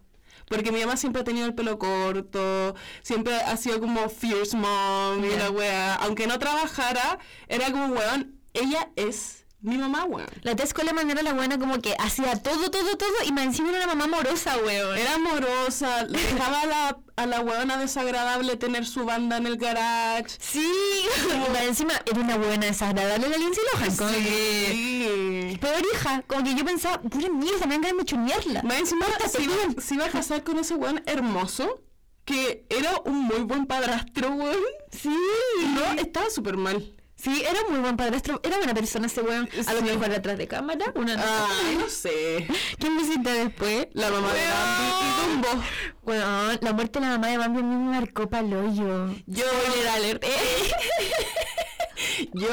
Porque mi mamá siempre ha tenido el pelo corto, siempre ha sido como fierce mom y Ya. la wea. Aunque no trabajara, era como, weón, ella es mi mamá, weón. La Tess Coleman era la buena como que hacía todo, todo, todo y más encima era una mamá amorosa, weón. Era amorosa, le dejaba a la, a la weona desagradable tener su banda en el garage. Sí, y más encima era una buena desagradable la Lindsay Lohan. Como que... Sí. Peor hija, como que yo pensaba, pura mierda, me han ganas de chumearla. Más encima se iba, se iba a casar con ese weón hermoso, que era un muy buen padrastro, weón. Sí. No, estaba súper mal. Sí, era muy buen padrastro, era buena persona ese weón. A lo Sí. mejor detrás de cámara, una no. Ah, no sé. ¿Quién visita después? La mamá de Bambi y Dumbo. Bueno, la muerte de la mamá de Bambi a mí me marcó pa'l Yo, Spoiler alert. yo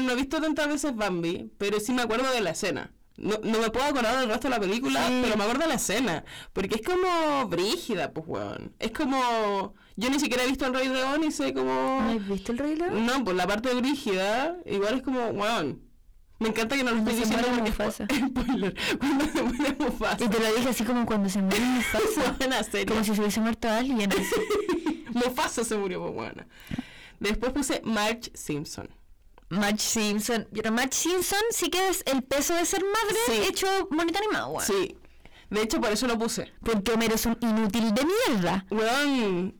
no he visto tantas veces Bambi, pero sí me acuerdo de la escena. No, no me puedo acordar del resto de la película, Sí. pero me acuerdo de la escena. Porque es como brígida, pues, weón. Es como... Yo ni siquiera he visto El Rey León y sé como... ¿No has visto el Rey León? No, pues la parte brígida, igual es como, weón. Me encanta que no lo estoy se diciendo porque Mufasa. spoiler. Cuando se muere Mufasa. Y te lo dije así como cuando se muere Mufasa. Buena serie. como si se hubiese muerto alguien. Mufasa se murió, pues buena. Después puse Marge Simpson. Marge Simpson. Pero Marge Simpson sí que es el peso de ser madre Sí. hecho bonito animado, weón. Sí. De hecho, por eso lo puse. Porque Homero es un inútil de mierda. Weón,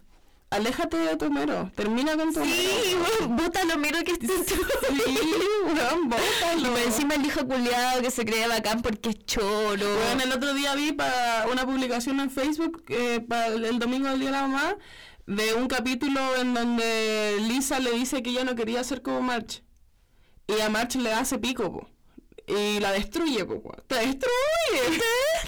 aléjate de tu Homero. Termina con tu Sí, Homero. weón, bota lo Homero que estés Sí, weón, Y bótalo. por encima el hijo culiado que se cree bacán porque es choro. Bueno, el otro día vi para una publicación en Facebook, eh, para el, el domingo del Día de la Mamá, de un capítulo en donde Lisa le dice que ella no quería ser como March. Y a March le hace pico, po. Y la destruye, po. po. ¡Te destruye!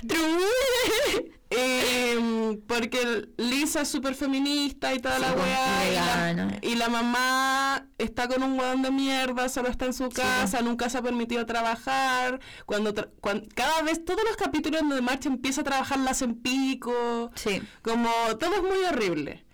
¡Te destruye! Em, porque Lisa es súper feminista y toda Sí, la weá. Y la, y la mamá está con un weón de mierda, solo está en su casa, nunca se ha permitido trabajar. Cuando, tra- cuan- cada vez, todos los capítulos donde March empieza a trabajar la hacen pico. Sí. Como todo es muy horrible.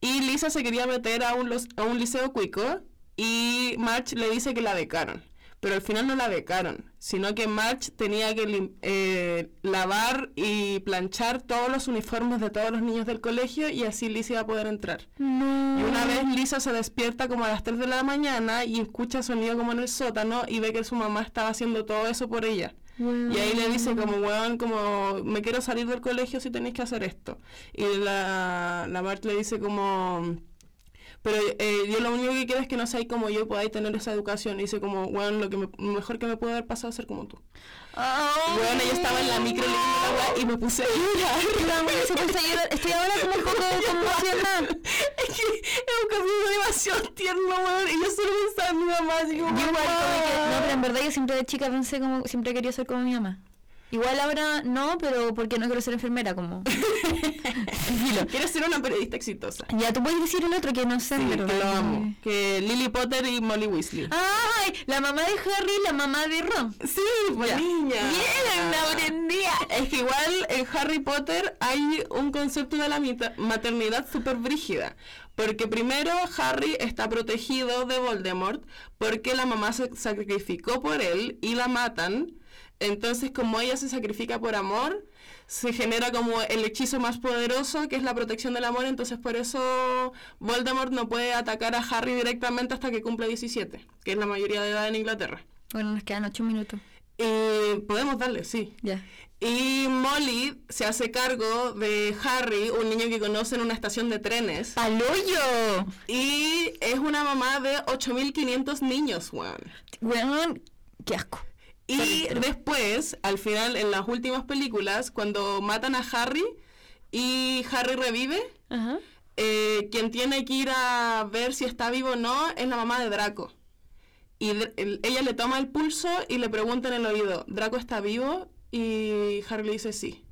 Y Lisa se quería meter a un, los- a un liceo cuico y March le dice que la becaron. Pero al final no la becaron, sino que March tenía que lim- eh, lavar y planchar todos los uniformes de todos los niños del colegio y así Lisa iba a poder entrar. No. Y una vez Lisa se despierta como a las 3 de la mañana y escucha sonido como en el sótano y ve que su mamá estaba haciendo todo eso por ella. Y ahí le dice como, weón, como, me quiero salir del colegio si tenéis que hacer esto. Y la, la March le dice como, pero eh, yo lo único que quiero es que no seáis como yo podáis tener esa educación. Y dice como, weón, lo que me- mejor que me puede haber pasado es ser como tú. Oh, Weón, yo estaba en la micro weá y me puse a llorar. Estoy ahora como un poco conmocionada. Es que es un capítulo demasiado tierno, weón. Y yo solo pensaba en mi mamá, así como, Yo igual, como que, no, pero en verdad yo siempre de chica pensé como, siempre quería ser como mi mamá. Igual ahora no, pero porque no quiero ser enfermera, como. Quiero ser una periodista exitosa. Ya, tú puedes decir el otro que no sé, Sí, pero- que lo amo. Que Lily Potter y Molly Weasley. ¡Ay! La mamá de Harry y la mamá de Ron. Sí, pues Ya. niña. Bien, la aprendía. Es que igual en Harry Potter hay un concepto de la maternidad súper brígida. Porque primero Harry está protegido de Voldemort porque la mamá se sacrificó por él y la matan. Entonces como ella se sacrifica por amor, se genera como el hechizo más poderoso que es la protección del amor. Entonces por eso Voldemort no puede atacar a Harry directamente hasta que cumple 17, que es la mayoría de edad en Inglaterra. Bueno, nos quedan ocho minutos. Y podemos darle, sí. Ya. Y Molly se hace cargo de Harry, un niño que conoce en una estación de trenes. ¡Paloyo! Y es una mamá de 8.500 niños, weón. Weón, qué asco. Y después, al final, en las últimas películas, cuando matan a Harry y Harry revive, Ajá. eh, quien tiene que ir a ver si está vivo o no es la mamá de Draco. Y el- ella le toma el pulso y le pregunta en el oído, ¿Draco está vivo? Y Harry le dice sí.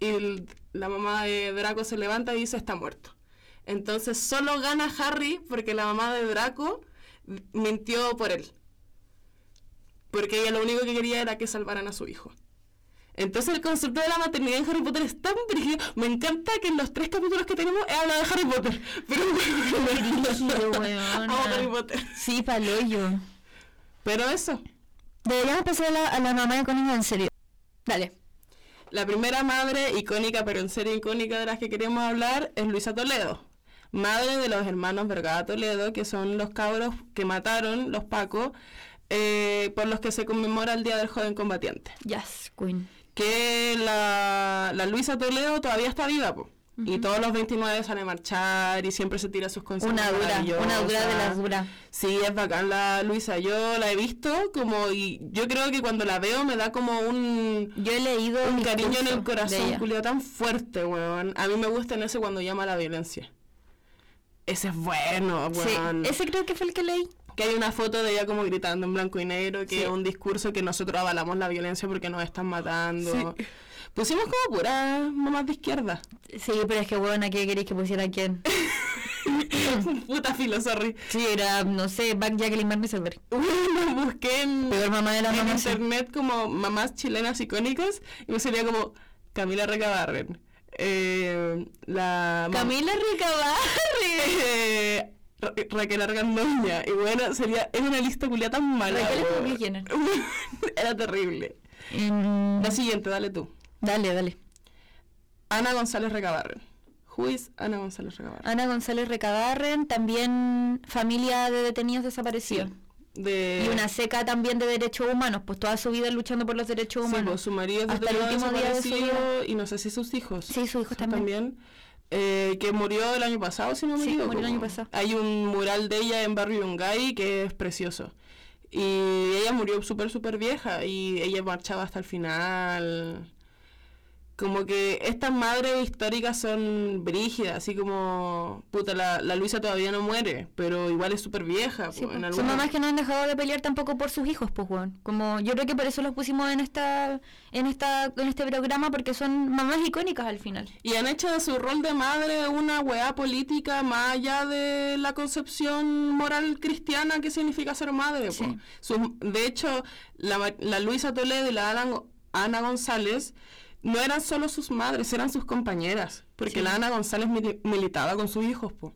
Y el- la mamá de Draco se levanta y dice está muerto. Entonces solo gana Harry porque la mamá de Draco mintió por él. Porque ella lo único que quería era que salvaran a su hijo. Entonces el concepto de la maternidad en Harry Potter es tan brígido. Me encanta que en los tres capítulos que tenemos he hablado de Harry Potter. Pero. Amo Harry Potter. Sí, paloyo. Pero eso. Deberíamos pasar a la, a la mamá Connie en serio. Dale. La primera madre icónica, pero en serio icónica de las que queremos hablar, es Luisa Toledo. Madre de los hermanos Vergara Toledo, que son los cabros que mataron los Pacos, eh, por los que se conmemora el Día del Joven Combatiente. Yes, Queen. que la, la Luisa Toledo todavía está viva, po. Y todos los 29 sale a marchar y siempre se tira sus consejos. Una dura, una dura de las duras. Sí, es bacán la Luisa. Yo la he visto como y yo creo que cuando la veo me da como un, Yo he leído un cariño en el corazón. Julio, tan fuerte, weón. A mí me gusta en ese cuando llama a la violencia. Ese es bueno, Sí, weón. ese creo que fue el que leí. Que hay una foto de ella como gritando en blanco y negro, que Sí. es un discurso que nosotros avalamos la violencia porque nos están matando. Pusimos como puras mamás de izquierda. Sí, pero es que, bueno, ¿a qué queréis que pusiera quién? Puta filo, sorry. Sí, era, no sé, Back Jacqueline Van Rieselberg. Bueno, busqué en, Peor mamá de la en internet como mamás chilenas icónicas y me salía como Camila Recabarren. Eh, la Camila Ricabarre. eh, Ra- Raquel Argandoña. Y bueno, sería, es una lista culia tan mala. Raquel es. Era terrible. Mm, La siguiente, dale tú. dale, dale. Ana González Recabarren. Who is Ana González Recabarren? Ana González Recabarren, también familia de detenidos desaparecidos. De, Y una seca también de derechos humanos, pues toda su vida luchando por los derechos Sí, humanos. pues, su marido es Hasta el último día de su desaparecido y no sé si sus hijos. Sí, sus hijos también. Eh, que murió el año pasado, si no me Sí, equivoco. murió el año pasado. Hay un mural de ella en Barrio Yungay que es precioso. Y ella murió súper, súper vieja y ella marchaba hasta el final. Como que estas madres históricas son brígidas, así como, puta, la, la Luisa todavía no muere, pero igual es súper vieja. Sí, po, en Son mamás que no han dejado de pelear tampoco por sus hijos, pues, weón. Como yo creo que por eso los pusimos en esta, en esta, en este programa, porque son mamás icónicas al final. Y han hecho de su rol de madre una weá política más allá de la concepción moral cristiana que significa ser madre. Sí. Su- de hecho, la, la Luisa Toledo y la Ana González no eran solo sus madres, eran sus compañeras. Porque Sí. la Ana González mili- militaba con sus hijos. po.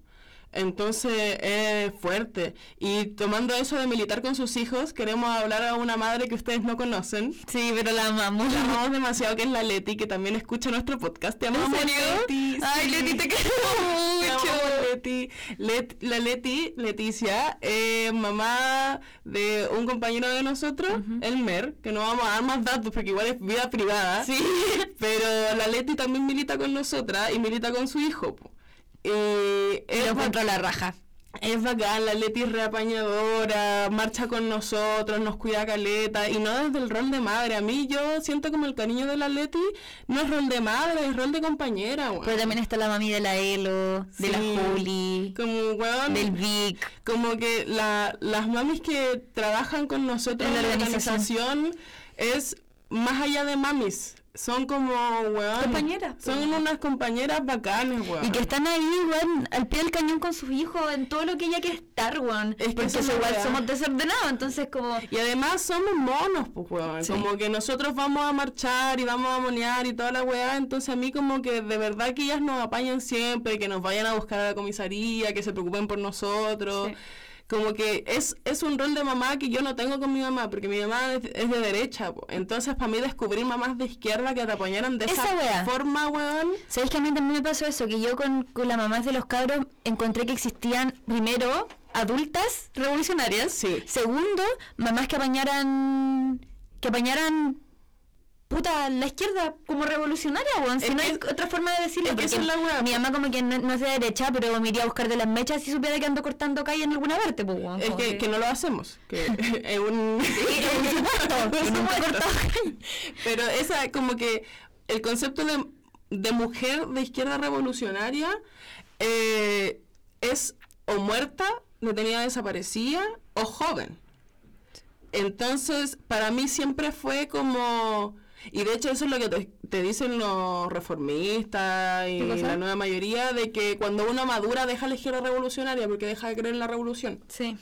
Entonces es fuerte. Y tomando eso de militar con sus hijos, queremos hablar a una madre que ustedes no conocen. Sí, pero la amamos. La amamos demasiado, que es la Leti, que también escucha nuestro podcast. Te amamos, serio? Leti. Ay, sí. Leti, te queremos Te mucho. amamos, Leti. Let- la Leti, Leticia, eh, mamá de un compañero de nosotros, el Mer, que no vamos a dar más datos porque igual es vida privada. Sí. Pero la Leti también milita con nosotras y milita con su hijo. po. Eh, es lo ba- encuentro a la raja. es bacán, la Leti es reapañadora, marcha con nosotros, nos cuida caleta, y no desde el rol de madre. A mí yo siento como el cariño de la Leti no es rol de madre, es rol de compañera, weón. Pero también está la mami de la Elo, de la. Juli, Como, weón, del Vic. como que la, las mamis que trabajan con nosotros En en la la organización. organización es más allá de mamis. Son como, weón. Compañeras, Son pues. unas compañeras bacanes, weón. Y que están ahí, weón, al pie del cañón con sus hijos en todo lo que ella quiere estar, weón. Es que Porque eso igual somos desordenados, entonces como... Y además somos monos, pues, weón. Sí. Como que nosotros vamos a marchar y vamos a monear y toda la weá. Entonces a mí como que de verdad que ellas nos apañan siempre, que nos vayan a buscar a la comisaría, que se preocupen por nosotros. Sí. Como que es, es un rol de mamá que yo no tengo con mi mamá, porque mi mamá es, es de derecha. po. Entonces para mí descubrir mamás de izquierda que te apoyaran de Esa esa forma, weón. ¿Sabéis que a mí también me pasó eso? Que yo con, con las mamás de los cabros encontré que existían, primero, adultas revolucionarias. Sí. Segundo, mamás que apañaran... Que apañaran... Puta, la izquierda como revolucionaria, weón. Si Es no que- hay otra forma de decirlo. es porque es la weá. Mi mamá como que no, no es de derecha, pero me iría a buscar de las mechas si supiera que ando cortando calle en alguna parte, pues, weón. Es que, que no lo hacemos. Que es un... Pero esa, como que el concepto de, de mujer de izquierda revolucionaria eh, es o muerta, detenida desaparecida, o joven. Entonces, para mí siempre fue como... Y de hecho eso es lo que te, te dicen los reformistas y la nueva mayoría, de que cuando uno madura deja la izquierda revolucionaria porque deja de creer en la revolución. Sí.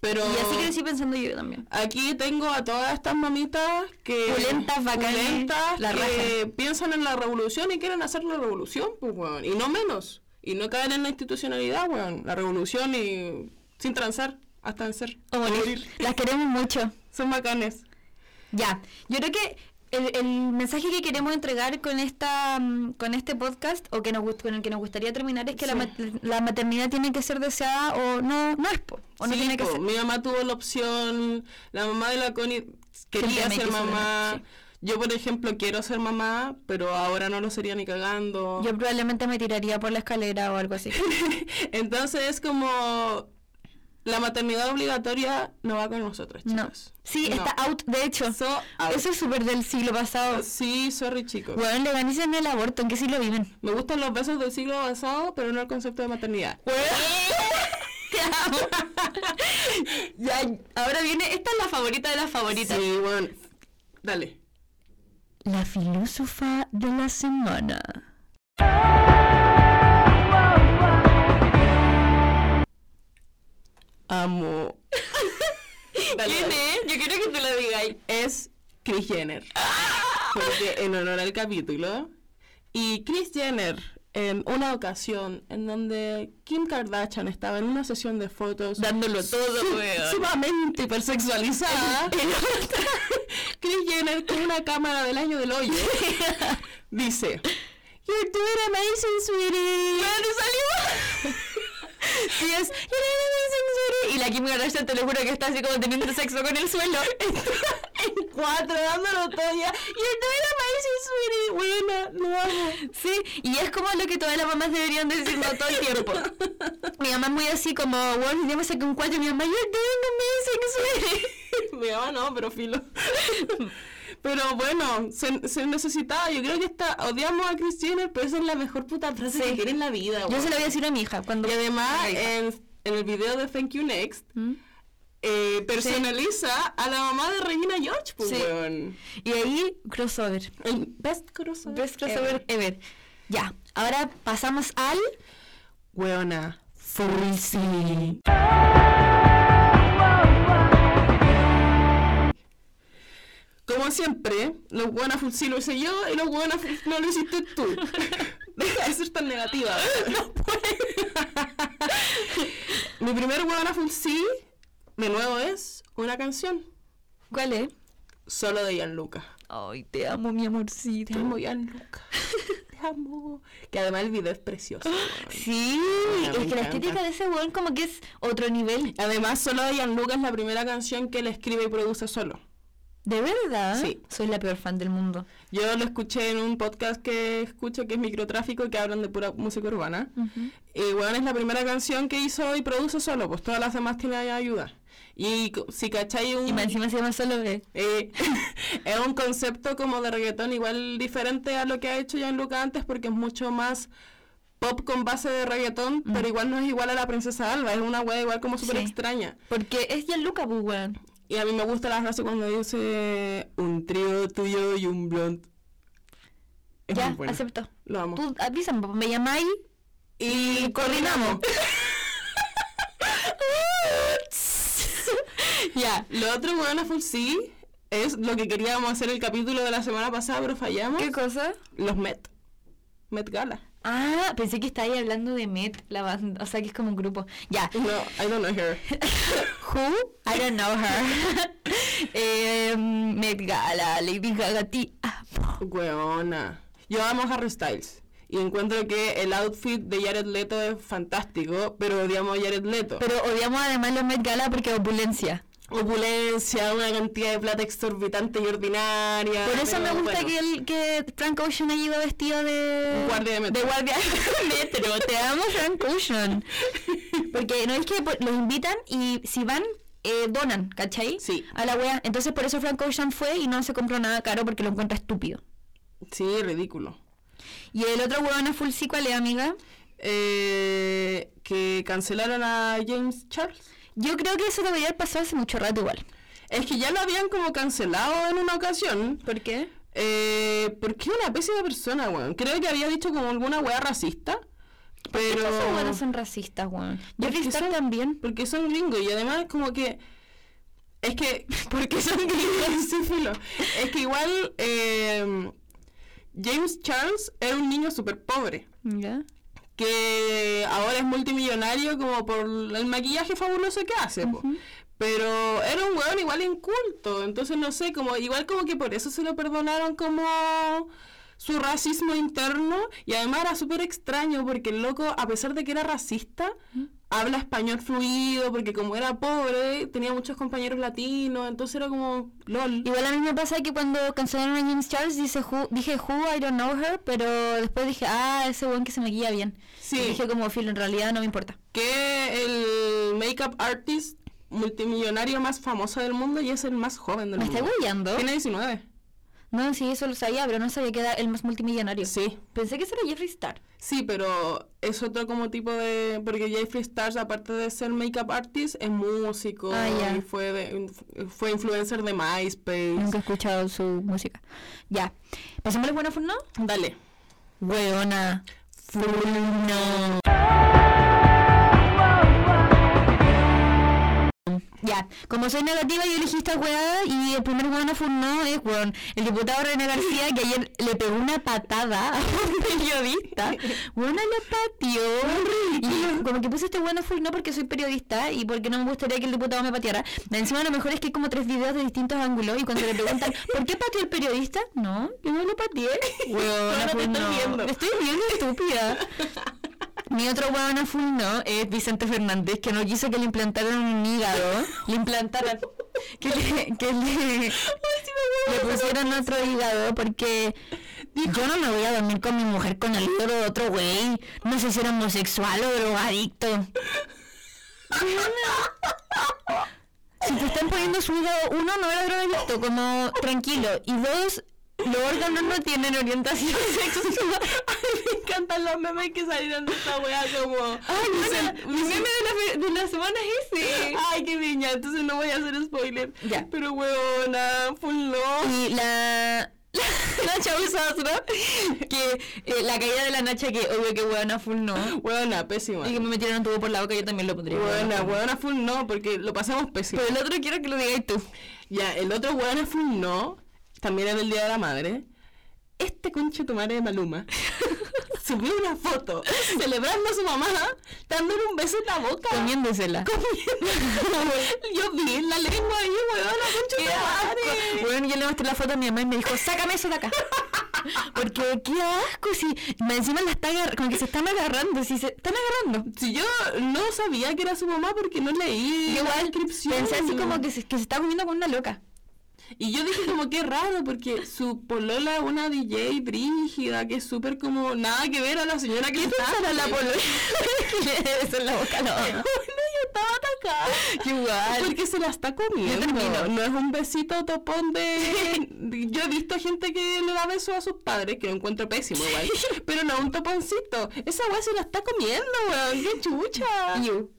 Pero Y así crecí pensando yo también. aquí tengo a todas estas mamitas que... Pulentas, pulentas, la que raja. piensan en la revolución y quieren hacer la revolución, pues, weón. Y no menos. Y no caer en la institucionalidad, weón. La revolución y sin transar hasta vencer. O morir. Las queremos mucho. Son bacanes. Ya, yo creo que el, el mensaje que queremos entregar con esta mm, con este podcast o que nos con el que nos gustaría terminar es que la, Sí. mat- la maternidad tiene que ser deseada o no no es po, o no Sí, tiene que po, ser. Mi mamá tuvo la opción, la mamá de la Connie quería Siempre ser mamá. Yo, por ejemplo, quiero ser mamá, pero ahora no lo sería ni cagando. Yo probablemente me tiraría por la escalera o algo así. Entonces es como la maternidad obligatoria no va con nosotros, No. chicos. Sí, No. está out, de hecho. So out. Eso es súper del siglo pasado. Sí, sorry, chicos. Bueno, legalicen el aborto, ¿en qué siglo viven? Me gustan los besos del siglo pasado, pero no el concepto de maternidad. Te amo. ya, ahora viene, esta es la favorita de las favoritas. Sí, bueno. Dale. La filósofa de la semana. Amo. Dale, ¿Quién dale. es? Yo quiero que tú lo digáis. Es Kris Jenner. Porque en honor al capítulo. Y Kris Jenner, en una ocasión en donde Kim Kardashian estaba en una sesión de fotos. Dándolo todo, su-. Sumamente hipersexualizada. Kris Jenner con una cámara del año del hoyo. dice. You're doing amazing, sweetie. salió? Sí, es. Y la Kim Kardashian te lo juro que está así como teniendo sexo con el suelo. en cuatro, dándolo todo ya. You're doing amazing, sweetie. Buena, lo amo. Sí, y es como lo que todas las mamás deberían decirnos todo el tiempo. Mi mamá es muy así como, bueno, ya me saqué un cuatro y mi mamá, you're doing amazing, sweetie. Mi mamá no, pero filo. Pero bueno, se, se necesitaba, yo creo que está, odiamos a Kris Jenner, pero esa es la mejor puta frase Sí. que tiene en la vida, Yo se lo voy a decir a mi hija cuando... Y además, en, en el video de Thank You Next, ¿Mm? eh, personaliza a la mamá de Regina George, pues, Sí. weón. Y ahí, crossover. El best crossover. Best crossover ever. Ya, ahora pasamos al... Weona. Fulsi. Como siempre, los buenas Fulsi lo hice yo y los buenas no lo hiciste tú. Deja de ser tan negativa. No Mi primer buena Fulsi, de nuevo, es una canción. ¿Cuál es? Solo de Gianluca. Ay, te amo, mi amorcito. Te amo, Gianluca. Te amo. Que además el video es precioso. Sí, Ay, es que la estética de ese weón como que es otro nivel. Además, solo de Gianluca es la primera canción que él escribe y produce solo. ¿De verdad? Sí. Soy la peor fan del mundo. Yo lo escuché en un podcast que escucho que es Microtráfico que hablan de pura música urbana. Y bueno, es la primera canción que hizo y produce solo, pues todas las demás tienen ayuda. Y si cacháis un... Y encima se llama solo B. eh, es un concepto como de reggaetón igual diferente a lo que ha hecho Gianluca antes porque es mucho más pop con base de reggaetón, pero igual no es igual a la princesa Alba, es una wea igual como súper Sí. extraña. Porque es Gianluca, pues. Y a mí me gusta la frase cuando dice un trío tuyo y un blond. Es Ya, acepto. Lo amo. Tú avísame, me llamáis Y coordinamos. ya. Lo otro, bueno, full sí, es lo que queríamos hacer el capítulo de la semana pasada, pero fallamos. ¿Qué cosa? Los Met. Met Gala. Ah, pensé que estabais hablando de Met, la banda, o sea que es como un grupo. Ya. No, I don't know her. Who? I don't know her. eh, Met Gala, Lady Gaga, ti amo. Weona. Yo amo a Harry Styles. Y encuentro que el outfit de Jared Leto es fantástico, pero odiamos a Jared Leto. Pero odiamos además los Met Gala porque opulencia. Opulencia, una cantidad de plata exorbitante y ordinaria. Por eso me gusta bueno. que, el, que Frank Ocean haya ido vestido de... Guardia de metro. De guardia de metro. Te amo, Frank Ocean. Porque no es que los invitan y si van, eh, donan, ¿cachai? Sí. A la wea. Entonces por eso Frank Ocean fue y no se compró nada caro porque lo encuentra estúpido. Sí, ridículo. Y el otro huevón a full sí, ¿cuál es, amiga? eh, que cancelaron a James Charles. Yo creo que eso debería haber pasado hace mucho rato igual. Es que ya lo habían como cancelado en una ocasión. ¿Por qué? Eh, porque una pésima persona, weón. Creo que había dicho como alguna weá racista. Pero. Esos buenos son racistas, weón. Star son- también. Porque son gringos y además como que... Es que... Porque son gringos. Es que igual eh, James Charles era un niño súper pobre. ¿Ya? Que ahora es multimillonario como por el maquillaje fabuloso que hace. Pero era un weón igual inculto. Entonces no sé, como igual como que por eso se lo perdonaron como su racismo interno. Y además era súper extraño porque el loco, a pesar de que era racista, habla español fluido, porque como era pobre, tenía muchos compañeros latinos, entonces era como LOL. Igual a mí me pasa que cuando cancelaron a James Charles dice who- dije who, I don't know her, pero después dije, ah, ese buen que se maquilla bien. Sí. Y dije como, filo, en realidad no me importa. Que el makeup artist multimillonario más famoso del mundo y es el más joven del ¿Me mundo. está huellando? Tiene 19. No, sí, eso lo sabía, pero no sabía que era el más multimillonario. Sí. Pensé que ese era Jeffree Star. Sí, pero es otro como tipo de... Porque Jeffree Stars, aparte de ser makeup artist, es músico Ah, ya. y fue, de- fue influencer de MySpace. Nunca he escuchado su música. Ya. ¿Pasémosle buena no? Dale. Weona. Furno. Ya, como soy negativa, yo elegí esta weá y el primer weón furno es weón, el diputado René García que ayer le pegó una patada a un periodista. Weona le pateó. Y como que puse este weón furno porque soy periodista y porque no me gustaría que el diputado me pateara. Encima lo mejor es que hay como tres videos de distintos ángulos y cuando le preguntan ¿por qué pateó el periodista? No, yo no lo pateé. Te estoy viendo. Me estoy viendo estúpida. Mi otro huevón no es Vicente Fernández, que no quiso que le implantaran un hígado. Le implantaran. Que le, que le, le pusieran otro hígado porque yo no me voy a dormir con mi mujer con el hígado de otro güey. No sé si era homosexual o drogadicto. Si te están poniendo su hígado, uno no era drogadicto, como tranquilo. Y dos, los órganos no tienen orientación sexual. me encantan los memes que salieron de esta wea como... Ay, Vicen- bueno, mi meme de la, de la semana es ese. Ay, qué niña, entonces no voy a hacer spoiler. Ya. Pero weona, full no. Y la, la Nacha Usasra, que eh, la caída de la Nacha, que obvio que huevona full no. Weona, pésima. Y que me metieron un tubo por la boca, yo también lo pondría. No. weona full no, porque lo pasamos pésimo. Pero el otro quiero que lo digáis tú. Ya, el otro weona full no, también era el Día de la Madre. Este conche tu madre de Maluma subió una foto celebrando a su mamá, dándole un beso en la boca. Comiéndosela. Comiendo. Yo vi en la lengua ahí, weona, conche Qué tu madre. Bueno, yo le mostré la foto a mi mamá y me dijo, sácame eso de acá. Porque qué asco, si me encima la está agar- como que se están agarrando, si se están agarrando. Si yo no sabía que era su mamá porque no leí Yo la descripción. pensé así como que se, que se está comiendo con una loca. Y yo dije como que raro porque su polola es una DJ brígida que es súper como nada que ver a la señora que está. Para la polola. Eso en la boca mamá. Bueno, yo estaba atacada. Igual. Porque se la está comiendo. Yo. No es un besito topón de... Yo he visto gente que le da besos a sus padres, que lo encuentro pésimo igual. Pero no un toponcito. Esa weá se la está comiendo, weón. ¡Qué chucha! Iu.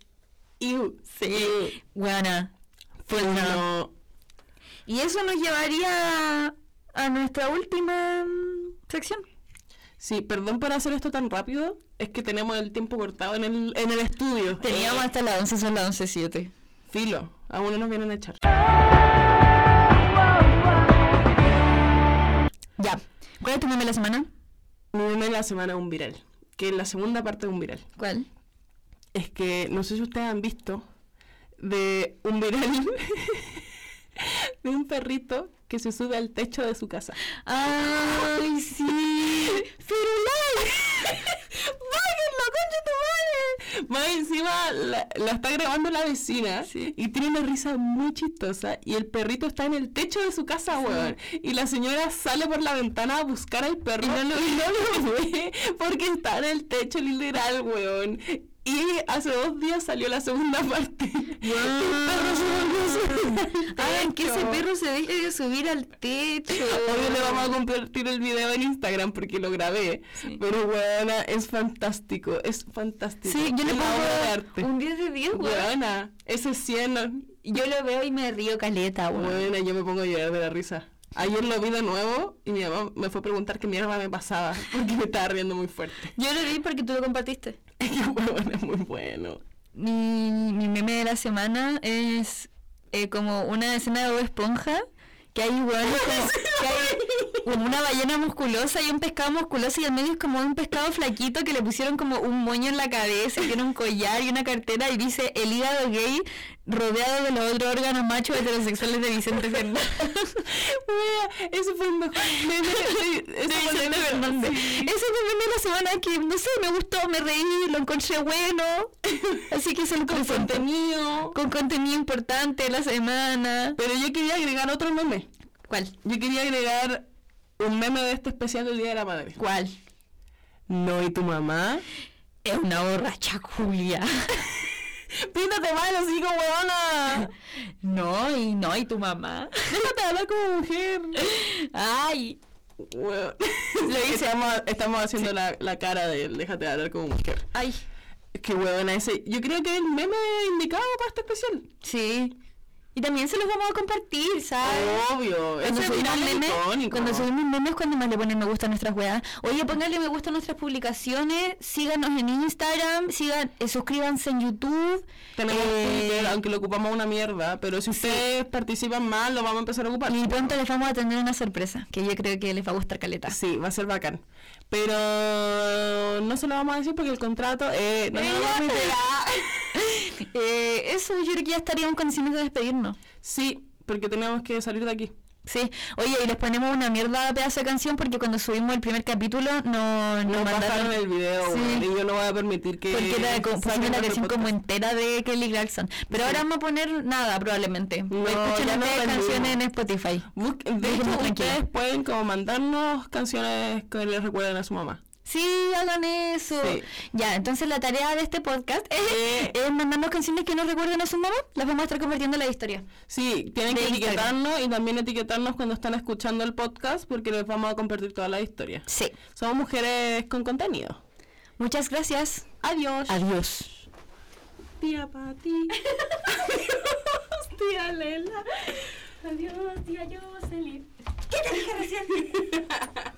Iu. Sí. Buena. Pues no. Y eso nos llevaría a nuestra última mm, sección. Sí, perdón por hacer esto tan rápido. Es que tenemos el tiempo cortado en el, en el estudio. Teníamos Eh, hasta las 11, son las 11.07. Filo. Aún no nos vienen a echar. Ya. ¿Cuál es tu meme de la semana? Mi meme de la semana es un viral. Que es la segunda parte de un viral. ¿Cuál? Es que no sé si ustedes han visto de un viral de un perrito que se sube al techo de su casa. ¡Ay, sí! ¡Firulai! ¡Bájenlo, concha tu madre! Más encima la, la está grabando la vecina Sí. y tiene una risa muy chistosa y el perrito está en el techo de su casa, weón. Y la señora sale por la ventana a buscar al perro y no lo, y no lo ve porque está en el techo literal, weón. Y hace dos días salió la segunda parte. El perro se volvió a subir al Hagan que ese perro se deje de subir al techo. Obvio le vamos a compartir el video en Instagram porque lo grabé. Sí. Pero weona, es fantástico, es fantástico. Sí, yo le pongo un 10 de 10, weón. Weona, ese 100, Yo lo veo y me río caleta, weón. Buena, yo me pongo a llorar de la risa. Ayer lo vi de nuevo y mi mamá me fue a preguntar qué mierda me pasaba porque me estaba riendo muy fuerte. Yo lo vi porque tú lo compartiste. Es muy bueno. Mi, mi meme de la semana es eh, como una escena de Bob Esponja que hay hueones como, que hay como una ballena musculosa y un pescado musculoso y al medio es como un pescado flaquito que le pusieron como un moño en la cabeza, y tiene un collar y una cartera y dice el hígado gay rodeado de los otros órganos machos heterosexuales de Vicente Fernández. Ese fue el mejor meme de, Vicente manera. Fernández. Sí. Ese es el meme de la semana que, no sé, me gustó, me reí, lo encontré bueno. Así que se lo Con contenido. Con contenido importante la semana. Pero yo quería agregar otro meme. ¿Cuál? Yo quería agregar un meme de este especial del Día de la Madre. ¿Cuál? No, ¿y tu mamá? Es una borracha Julia. Píntate mal, así como weona. No, y no, y tu mamá. Déjate hablar como mujer. Ay. Lo hice. Estamos, estamos haciendo la, la cara de él, déjate hablar como mujer. Ay. Que huevona ese. Yo creo que es el meme indicado para este especial. Sí. Y también se los vamos a compartir, ¿sabes? Obvio. Cuando Ese subimos, es memes, icónico. cuando subimos memes, cuando más le ponen me gusta a nuestras weas. Oye, pónganle me gusta a nuestras publicaciones, síganos en Instagram, sigan, eh, suscríbanse en YouTube. Tenemos eh, Twitter, aunque lo ocupamos una mierda, pero si ustedes participan más, lo vamos a empezar a ocupar. Y pronto les vamos a tener una sorpresa, que yo creo que les va a gustar caleta. Sí, va a ser bacán. Pero no se lo vamos a decir porque el contrato eh, no Ella permite. Eh, eso, yo creo que ya estaríamos condiciones de despedirnos. Sí, porque tenemos que salir de aquí. Sí, oye, y les ponemos una mierda de pedazo de canción porque cuando subimos el primer capítulo no, Nos nos mandaron el video, Sí. y yo no voy a permitir que... porque era pusimos la versión como entera de Kelly Clarkson. Pero Sí. ahora vamos a poner nada probablemente. No, Escuchen ya no canciones en Spotify. Busquen- de hecho, ustedes pueden como mandarnos canciones que les recuerden a su mamá. Sí, hagan eso. Sí. Ya, entonces la tarea de este podcast es, Eh. es mandarnos canciones que nos recuerden a su mamá. Las vamos a estar convirtiendo en la historia. Sí, tienen De que Instagram. etiquetarnos y también etiquetarnos cuando están escuchando el podcast porque les vamos a compartir toda la historia. Sí. Somos mujeres con contenido. Muchas gracias. Adiós. Adiós. Tía Pati. Adiós, tía Lela. Adiós, tía Jocelyn. ¿Qué te dije recién?